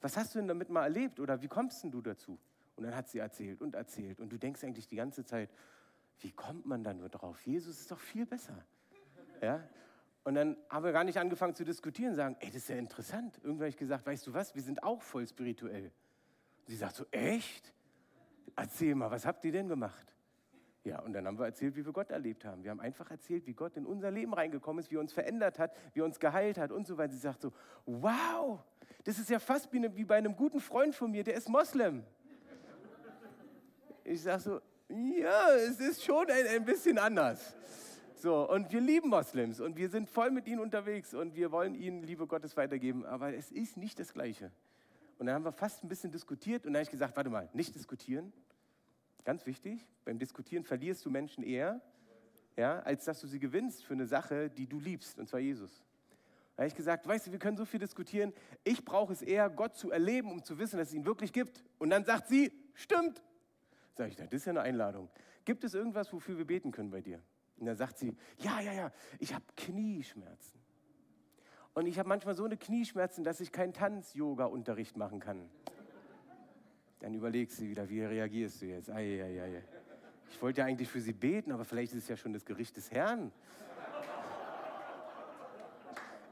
Was hast du denn damit mal erlebt oder wie kommst denn du dazu? Und dann hat sie erzählt und erzählt und du denkst eigentlich die ganze Zeit, wie kommt man da nur drauf? Jesus ist doch viel besser. Ja? Und dann haben wir gar nicht angefangen zu diskutieren, sagen, ey, das ist ja interessant. Irgendwann habe ich gesagt, weißt du was, wir sind auch voll spirituell. Sie sagt so, echt? Erzähl mal, was habt ihr denn gemacht? Ja, und dann haben wir erzählt, wie wir Gott erlebt haben. Wir haben einfach erzählt, wie Gott in unser Leben reingekommen ist, wie er uns verändert hat, wie er uns geheilt hat und so weiter. Sie sagt so, wow, das ist ja fast wie bei einem guten Freund von mir, der ist Moslem. Ich sage so, ja, es ist schon ein, ein bisschen anders. So, und wir lieben Moslems und wir sind voll mit ihnen unterwegs und wir wollen ihnen Liebe Gottes weitergeben, aber es ist nicht das Gleiche. Und dann haben wir fast ein bisschen diskutiert und dann habe ich gesagt, warte mal, nicht diskutieren. Ganz wichtig, beim Diskutieren verlierst du Menschen eher, ja, als dass du sie gewinnst für eine Sache, die du liebst, und zwar Jesus. Da habe ich gesagt, weißt du, wir können so viel diskutieren, ich brauche es eher, Gott zu erleben, um zu wissen, dass es ihn wirklich gibt. Und dann sagt sie, stimmt. Sag ich, das ist ja eine Einladung. Gibt es irgendwas, wofür wir beten können bei dir? Und dann sagt sie, ja, ja, ja, ich habe Knieschmerzen. Und ich habe manchmal so eine Knieschmerzen, dass ich keinen Tanz-Yoga-Unterricht machen kann. Dann überlegst du wieder, wie reagierst du jetzt? Ei, ei, ei. Ich wollte ja eigentlich für sie beten, aber vielleicht ist es ja schon das Gericht des Herrn.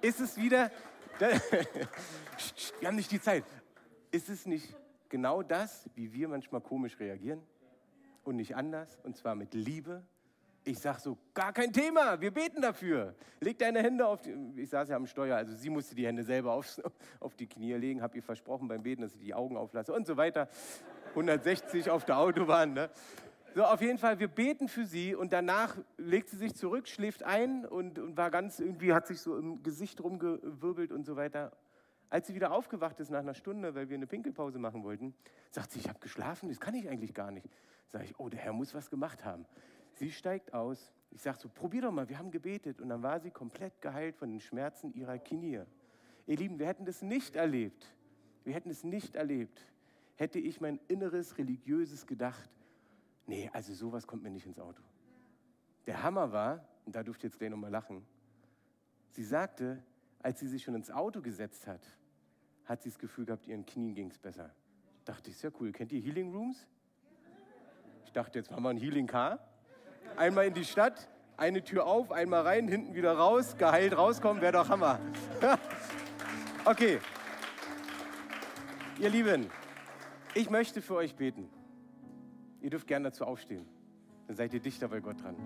Ist es wieder, *laughs* wir haben nicht die Zeit. Ist es nicht genau das, wie wir manchmal komisch reagieren? Und nicht anders, und zwar mit Liebe ich sage so, gar kein Thema, wir beten dafür. Leg deine Hände auf die, ich saß ja am Steuer, also sie musste die Hände selber auf, *laughs* auf die Knie legen, habe ihr versprochen beim Beten, dass ich die Augen auflasse und so weiter. 160 auf der Autobahn. Ne? So, auf jeden Fall, wir beten für sie und danach legt sie sich zurück, schläft ein und, und war ganz, irgendwie hat sich so im Gesicht rumgewirbelt und so weiter. Als sie wieder aufgewacht ist nach einer Stunde, weil wir eine Pinkelpause machen wollten, sagt sie, ich habe geschlafen, das kann ich eigentlich gar nicht. Sag ich, oh, der Herr muss was gemacht haben. Sie steigt aus. Ich sage so, probier doch mal, wir haben gebetet. Und dann war sie komplett geheilt von den Schmerzen ihrer Knie. Ihr Lieben, wir hätten das nicht erlebt. Wir hätten es nicht erlebt. Hätte ich mein inneres religiöses gedacht, nee, also sowas kommt mir nicht ins Auto. Der Hammer war, und da durfte jetzt gleich nochmal lachen, sie sagte, als sie sich schon ins Auto gesetzt hat, hat sie das Gefühl gehabt, ihren Knien ging es besser. Dachte ich, ist ja cool. Kennt ihr Healing Rooms? Ich dachte, jetzt machen wir ein Healing Car. Einmal in die Stadt, eine Tür auf, einmal rein, hinten wieder raus, geheilt rauskommen, wäre doch Hammer. *laughs* okay. Ihr Lieben, ich möchte für euch beten. Ihr dürft gerne dazu aufstehen. Dann seid ihr dichter bei Gott dran.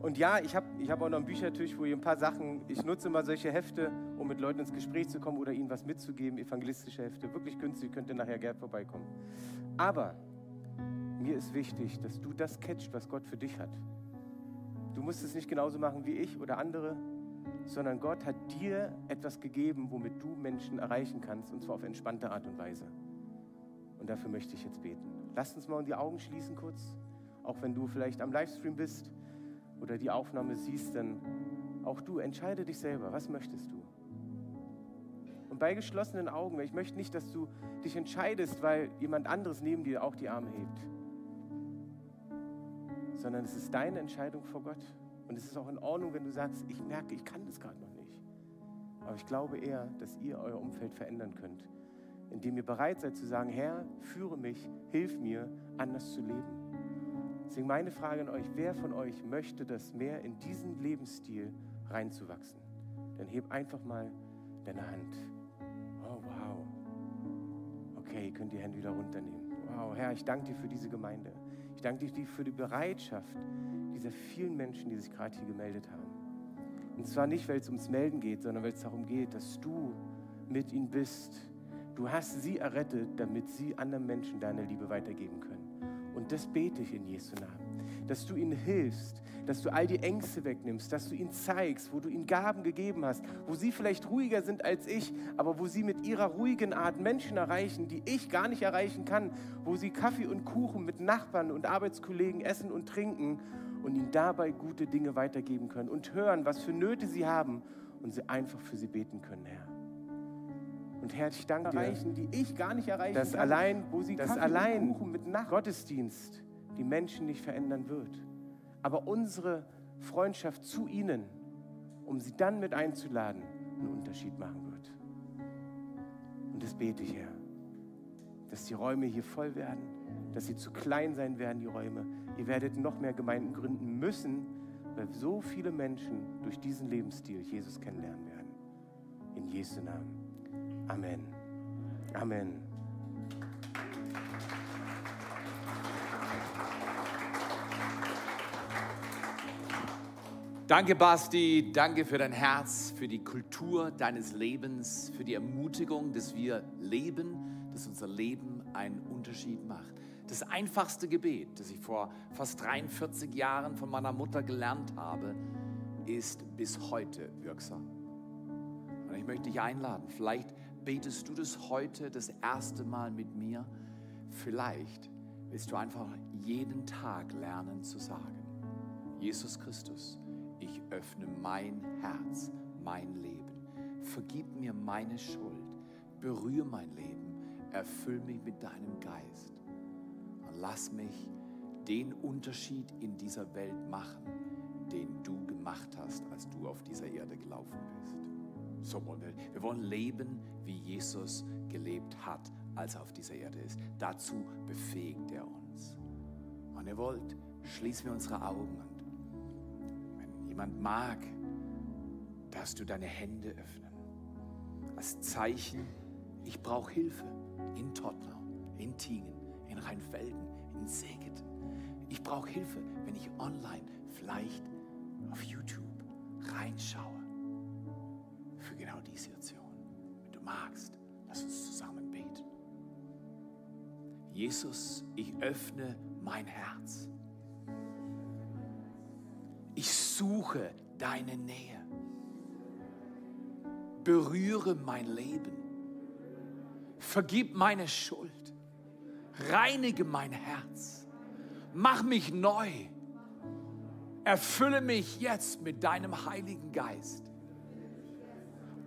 Und ja, ich habe ich hab auch noch einen Büchertisch, wo ihr ein paar Sachen, ich nutze immer solche Hefte, um mit Leuten ins Gespräch zu kommen oder ihnen was mitzugeben, evangelistische Hefte, wirklich günstig, könnt ihr nachher gerne vorbeikommen. Aber mir ist wichtig, dass du das catcht, was Gott für dich hat. Du musst es nicht genauso machen wie ich oder andere, sondern Gott hat dir etwas gegeben, womit du Menschen erreichen kannst, und zwar auf entspannte Art und Weise. Und dafür möchte ich jetzt beten. Lass uns mal die Augen schließen kurz, auch wenn du vielleicht am Livestream bist oder die Aufnahme siehst, dann auch du, entscheide dich selber, was möchtest du? Und bei geschlossenen Augen, weil ich möchte nicht, dass du dich entscheidest, weil jemand anderes neben dir auch die Arme hebt, sondern es ist deine Entscheidung vor Gott. Und es ist auch in Ordnung, wenn du sagst, ich merke, ich kann das gerade noch nicht. Aber ich glaube eher, dass ihr euer Umfeld verändern könnt, indem ihr bereit seid zu sagen, Herr, führe mich, hilf mir, anders zu leben. Deswegen meine Frage an euch, wer von euch möchte das mehr in diesen Lebensstil reinzuwachsen? Dann heb einfach mal deine Hand. Okay, ihr könnt die Hände wieder runternehmen. Wow, Herr, ich danke dir für diese Gemeinde. Ich danke dir für die Bereitschaft dieser vielen Menschen, die sich gerade hier gemeldet haben. Und zwar nicht, weil es ums Melden geht, sondern weil es darum geht, dass du mit ihnen bist. Du hast sie errettet, damit sie anderen Menschen deine Liebe weitergeben können. Und das bete ich in Jesu Namen. Dass du ihnen hilfst, dass du all die Ängste wegnimmst, dass du ihnen zeigst, wo du ihnen Gaben gegeben hast, wo sie vielleicht ruhiger sind als ich, aber wo sie mit ihrer ruhigen Art Menschen erreichen, die ich gar nicht erreichen kann, wo sie Kaffee und Kuchen mit Nachbarn und Arbeitskollegen essen und trinken und ihnen dabei gute Dinge weitergeben können und hören, was für Nöte sie haben und sie einfach für sie beten können, Herr. Und Herr, ich danke dir, erreichen, die ich gar nicht erreichen dass kann, allein, wo sie dass allein mit Nacht Gottesdienst die Menschen nicht verändern wird. Aber unsere Freundschaft zu ihnen, um sie dann mit einzuladen, einen Unterschied machen wird. Und das bete ich, Herr, dass die Räume hier voll werden, dass sie zu klein sein werden, die Räume. Ihr werdet noch mehr Gemeinden gründen müssen, weil so viele Menschen durch diesen Lebensstil Jesus kennenlernen werden. In Jesu Namen. Amen. Amen. Danke, Basti. Danke für dein Herz, für die Kultur deines Lebens, für die Ermutigung, dass wir leben, dass unser Leben einen Unterschied macht. Das einfachste Gebet, das ich vor fast 43 Jahren von meiner Mutter gelernt habe, ist bis heute wirksam. Und ich möchte dich einladen, vielleicht betest du das heute das erste Mal mit mir? Vielleicht willst du einfach jeden Tag lernen zu sagen, Jesus Christus, ich öffne mein Herz, mein Leben. Vergib mir meine Schuld, berühre mein Leben, erfüll mich mit deinem Geist lass mich den Unterschied in dieser Welt machen, den du gemacht hast, als du auf dieser Erde gelaufen bist. So wollen wir. Wir wollen leben, wie Jesus gelebt hat, als er auf dieser Erde ist. Dazu befähigt er uns. Und ihr wollt, schließen wir unsere Augen. Wenn jemand mag, darfst du deine Hände öffnen. Als Zeichen, ich brauche Hilfe in Tottenau, in Tingen, in Rheinfelden, in Seget. Ich brauche Hilfe, wenn ich online vielleicht auf YouTube reinschaue für genau die Situation. Wenn du magst, lass uns zusammen beten. Jesus, ich öffne mein Herz. Suche deine Nähe. Berühre mein Leben. Vergib meine Schuld. Reinige mein Herz. Mach mich neu. Erfülle mich jetzt mit deinem Heiligen Geist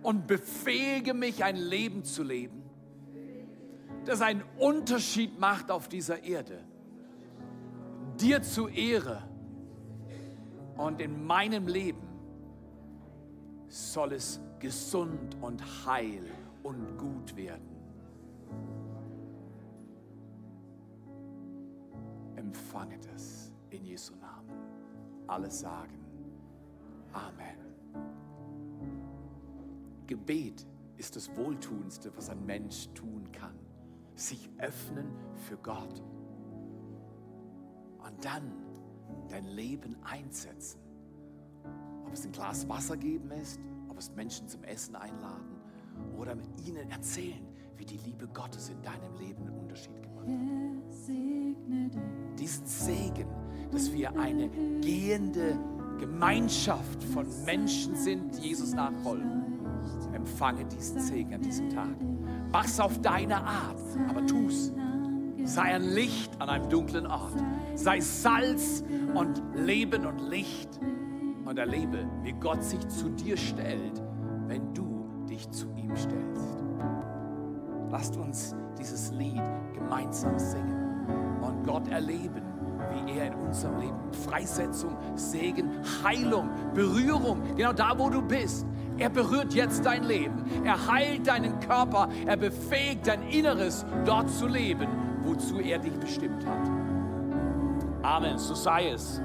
und befähige mich, ein Leben zu leben, das einen Unterschied macht auf dieser Erde. Dir zu Ehre und in meinem Leben soll es gesund und heil und gut werden. Empfange das in Jesu Namen. Alle sagen Amen. Gebet ist das Wohltuendste, was ein Mensch tun kann. Sich öffnen für Gott. Und dann dein Leben einsetzen ob es ein Glas Wasser geben ist, ob es Menschen zum Essen einladen oder mit ihnen erzählen, wie die Liebe Gottes in deinem Leben einen Unterschied gemacht hat. Diesen Segen, dass wir eine gehende Gemeinschaft von Menschen sind, die Jesus nachfolgen. Empfange diesen Segen an diesem Tag. Mach's auf deine Art, aber tu's. Sei ein Licht an einem dunklen Ort. Sei Salz und Leben und Licht. Und erlebe, wie Gott sich zu dir stellt, wenn du dich zu ihm stellst. Lasst uns dieses Lied gemeinsam singen und Gott erleben, wie er in unserem Leben Freisetzung, Segen, Heilung, Berührung, genau da, wo du bist. Er berührt jetzt dein Leben. Er heilt deinen Körper. Er befähigt dein Inneres, dort zu leben, wozu er dich bestimmt hat. Amen. So sei es.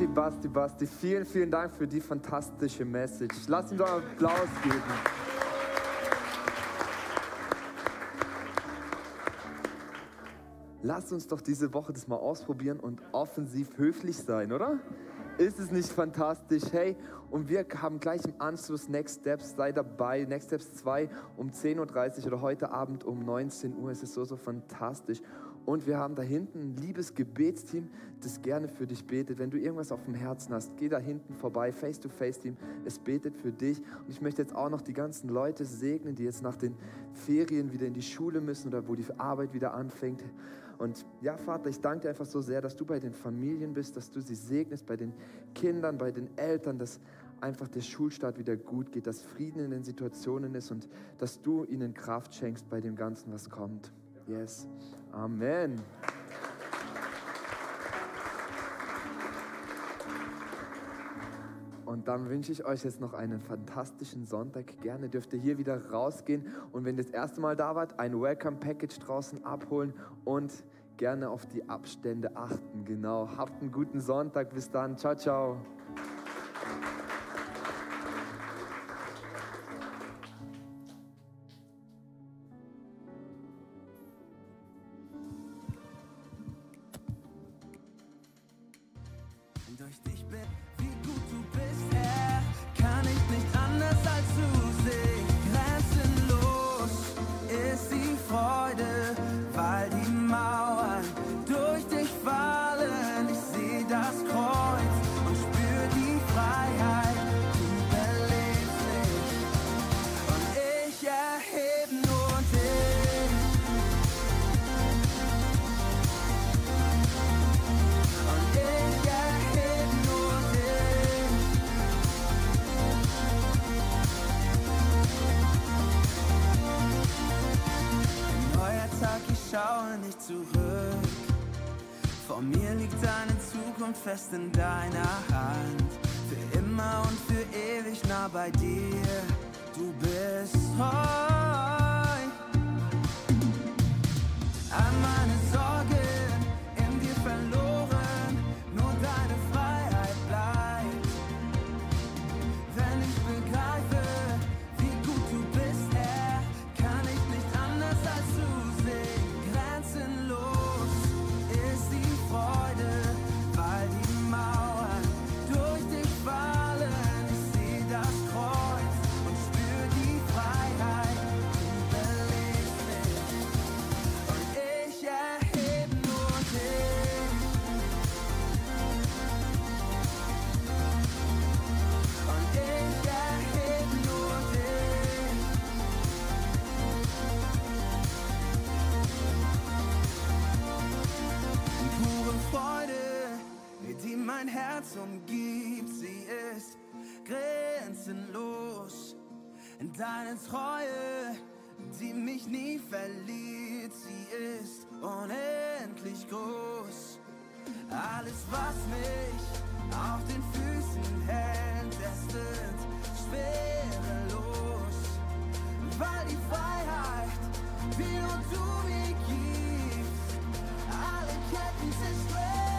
Basti, Basti, Basti, vielen, vielen Dank für die fantastische Message. Lass ihm doch Applaus geben. Lass uns doch diese Woche das mal ausprobieren und offensiv höflich sein, oder? Ist es nicht fantastisch? Hey, und wir haben gleich im Anschluss Next Steps, sei dabei, Next Steps 2 um 10.30 Uhr oder heute Abend um 19 Uhr. Es ist so, so fantastisch. Und wir haben da hinten ein liebes Gebetsteam, das gerne für dich betet. Wenn du irgendwas auf dem Herzen hast, geh da hinten vorbei, Face-to-Face-Team, es betet für dich. Und ich möchte jetzt auch noch die ganzen Leute segnen, die jetzt nach den Ferien wieder in die Schule müssen oder wo die Arbeit wieder anfängt. Und ja, Vater, ich danke dir einfach so sehr, dass du bei den Familien bist, dass du sie segnest, bei den Kindern, bei den Eltern, dass einfach der Schulstart wieder gut geht, dass Frieden in den Situationen ist und dass du ihnen Kraft schenkst bei dem Ganzen, was kommt. Yes. Amen. Und dann wünsche ich euch jetzt noch einen fantastischen Sonntag. Gerne dürft ihr hier wieder rausgehen und wenn ihr das erste Mal da wart, ein Welcome Package draußen abholen und gerne auf die Abstände achten. Genau. Habt einen guten Sonntag. Bis dann. Ciao, ciao. Deine Treue, die mich nie verliert, sie ist unendlich groß. Alles, was mich auf den Füßen hält, es wird schwerelos. Weil die Freiheit, die nur du mir gibst, alle Ketten zerstört.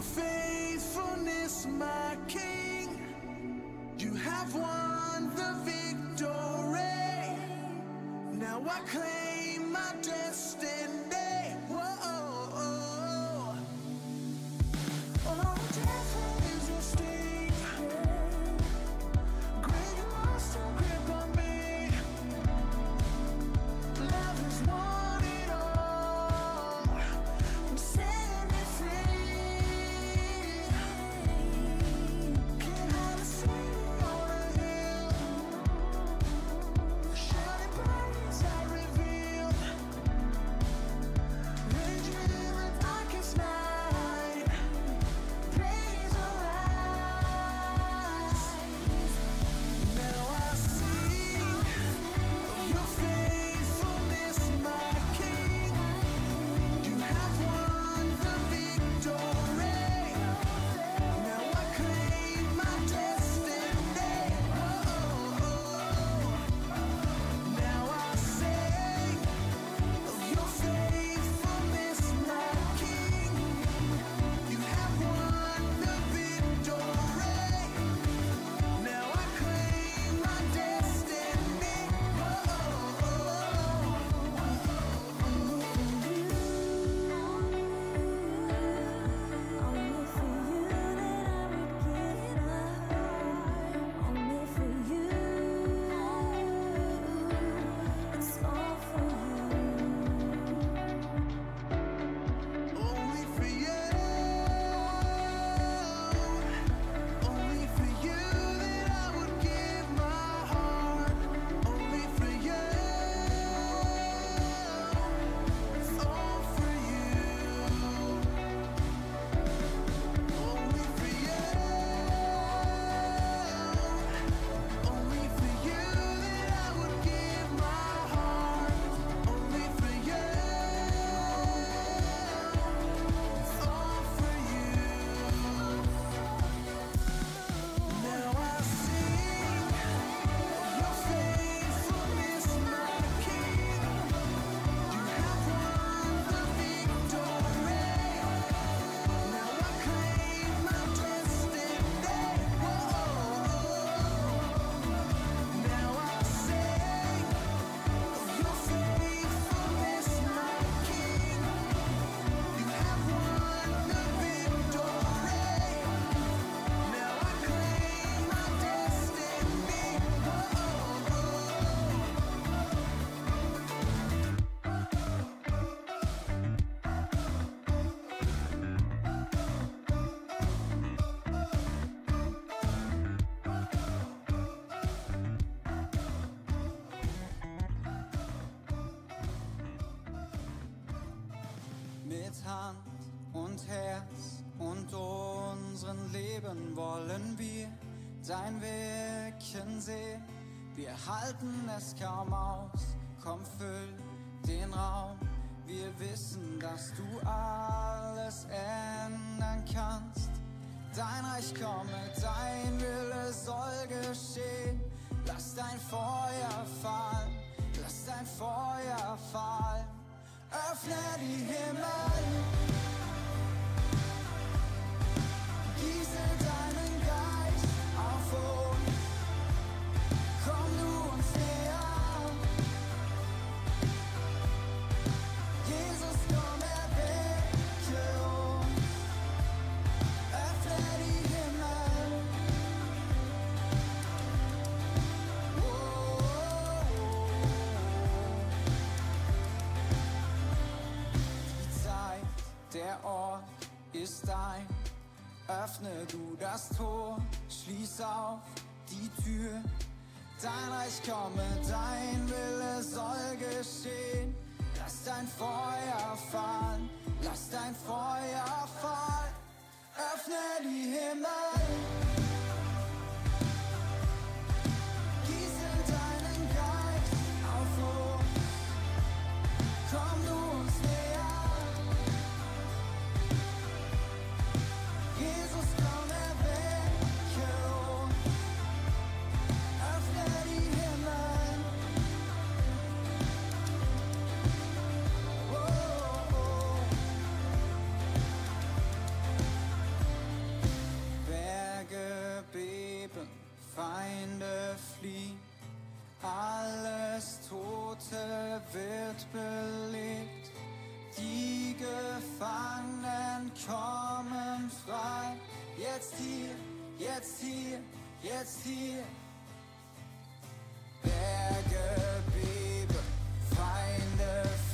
something Wir halten es kaum aus, komm füll den Raum. Wir wissen, dass du alles ändern kannst. Dein Reich komme, dein Wille soll geschehen. Lass dein Feuer fallen, lass dein Feuer fallen. Öffne die Himmel, gieße deinen Geist. Öffne du das Tor, schließ auf die Tür. Dein Reich komme, dein Wille soll geschehen. Lass dein Feuer fallen, lass dein Feuer fallen. Öffne die Himmel. Komm du uns näher. Feinde fliehen, alles Tote wird belebt, die Gefangenen kommen frei, jetzt hier, jetzt hier, jetzt hier. Berge beben, Feinde fliehen.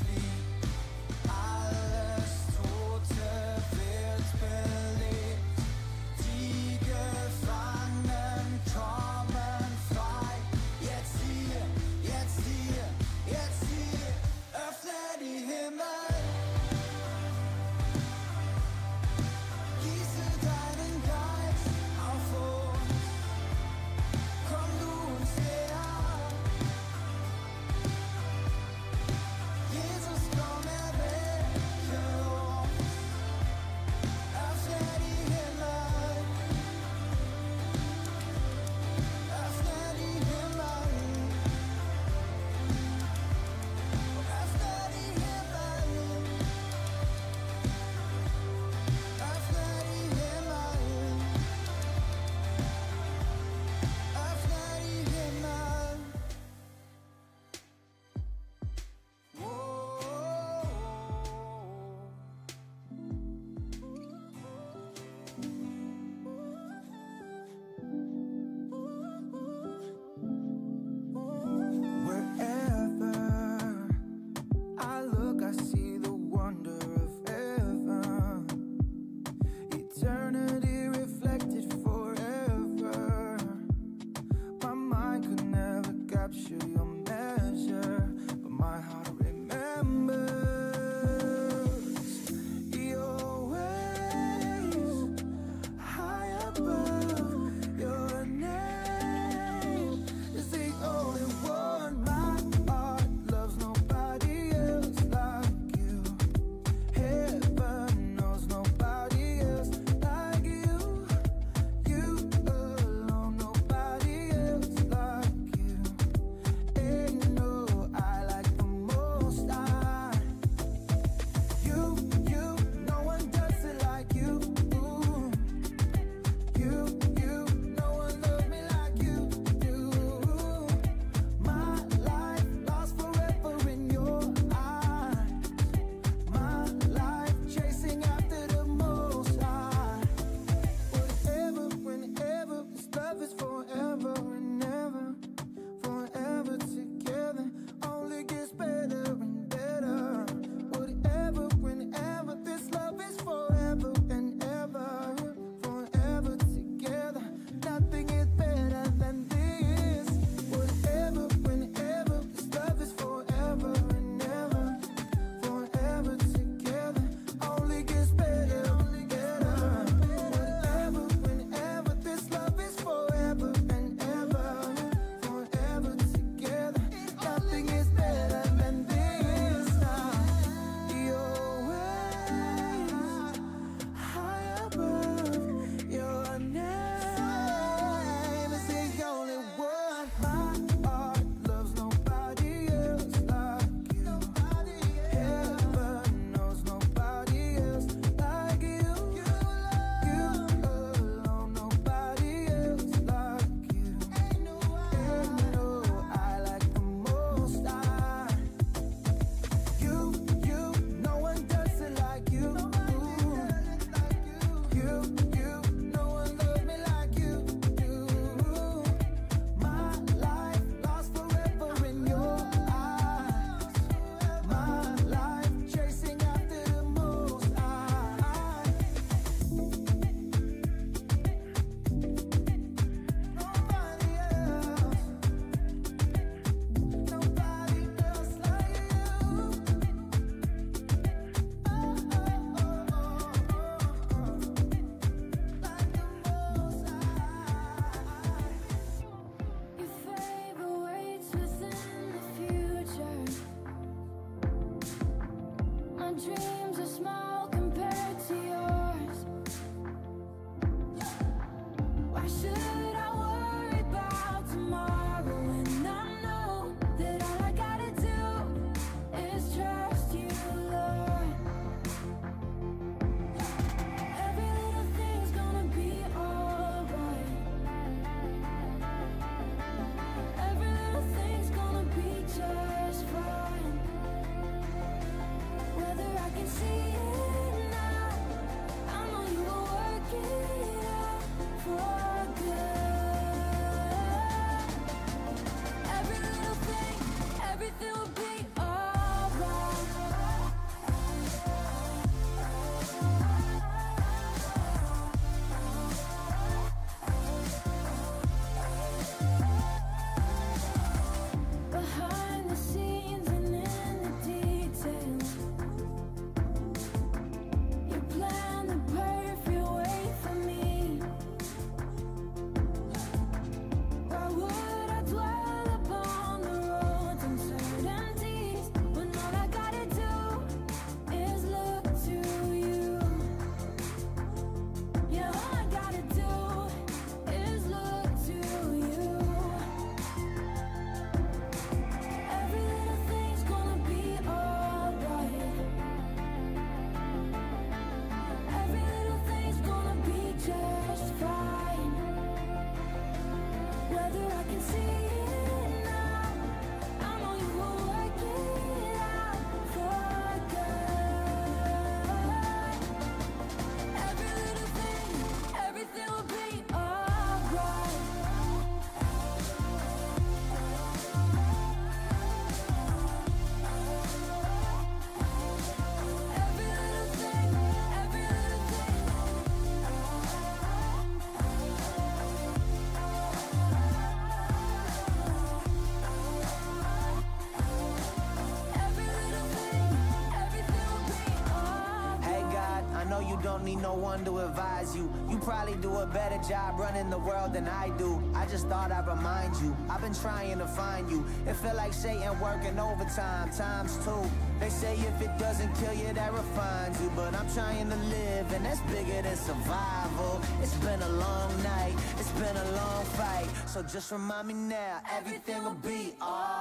Need no one to advise you. You probably do a better job running the world than I do. I just thought I'd remind you. I've been trying to find you. It feel like Satan working overtime, times two. They say if it doesn't kill you, that refines you. But I'm trying to live, and that's bigger than survival. It's been a long night, it's been a long fight. So just remind me now, everything will be alright.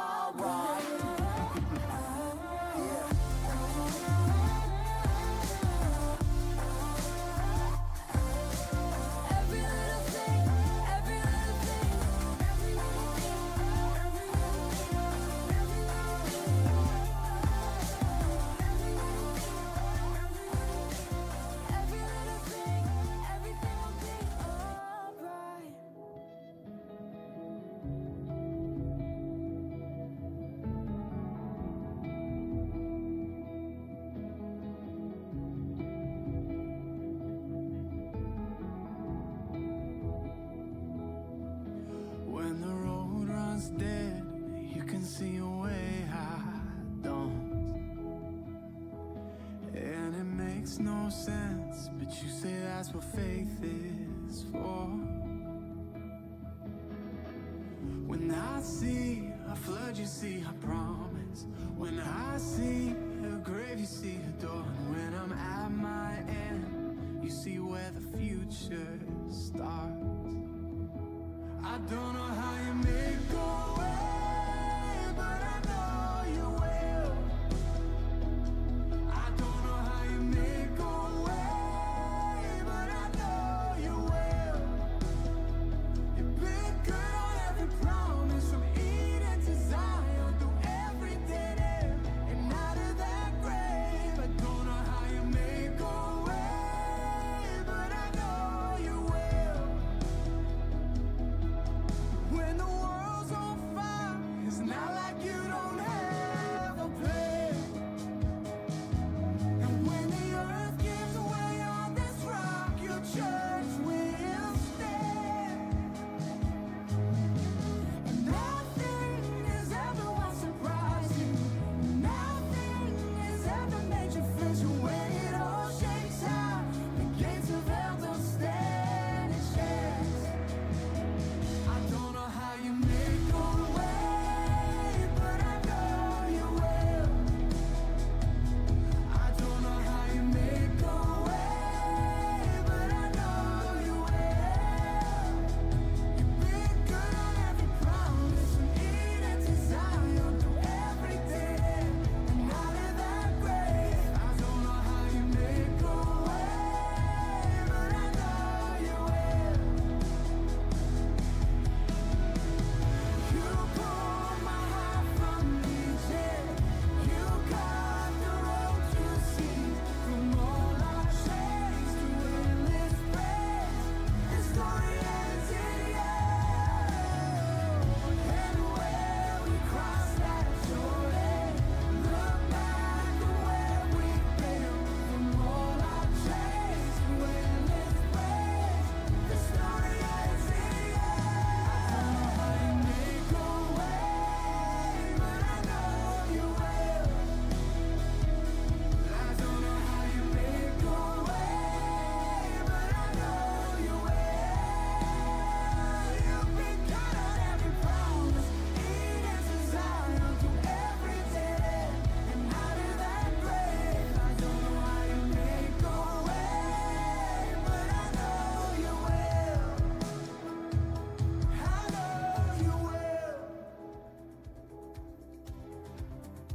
Sense, but you say that's what faith is for. When I see a flood, you see a promise. When I see a grave, you see a door. And when I'm at my end, you see where the future starts. I don't know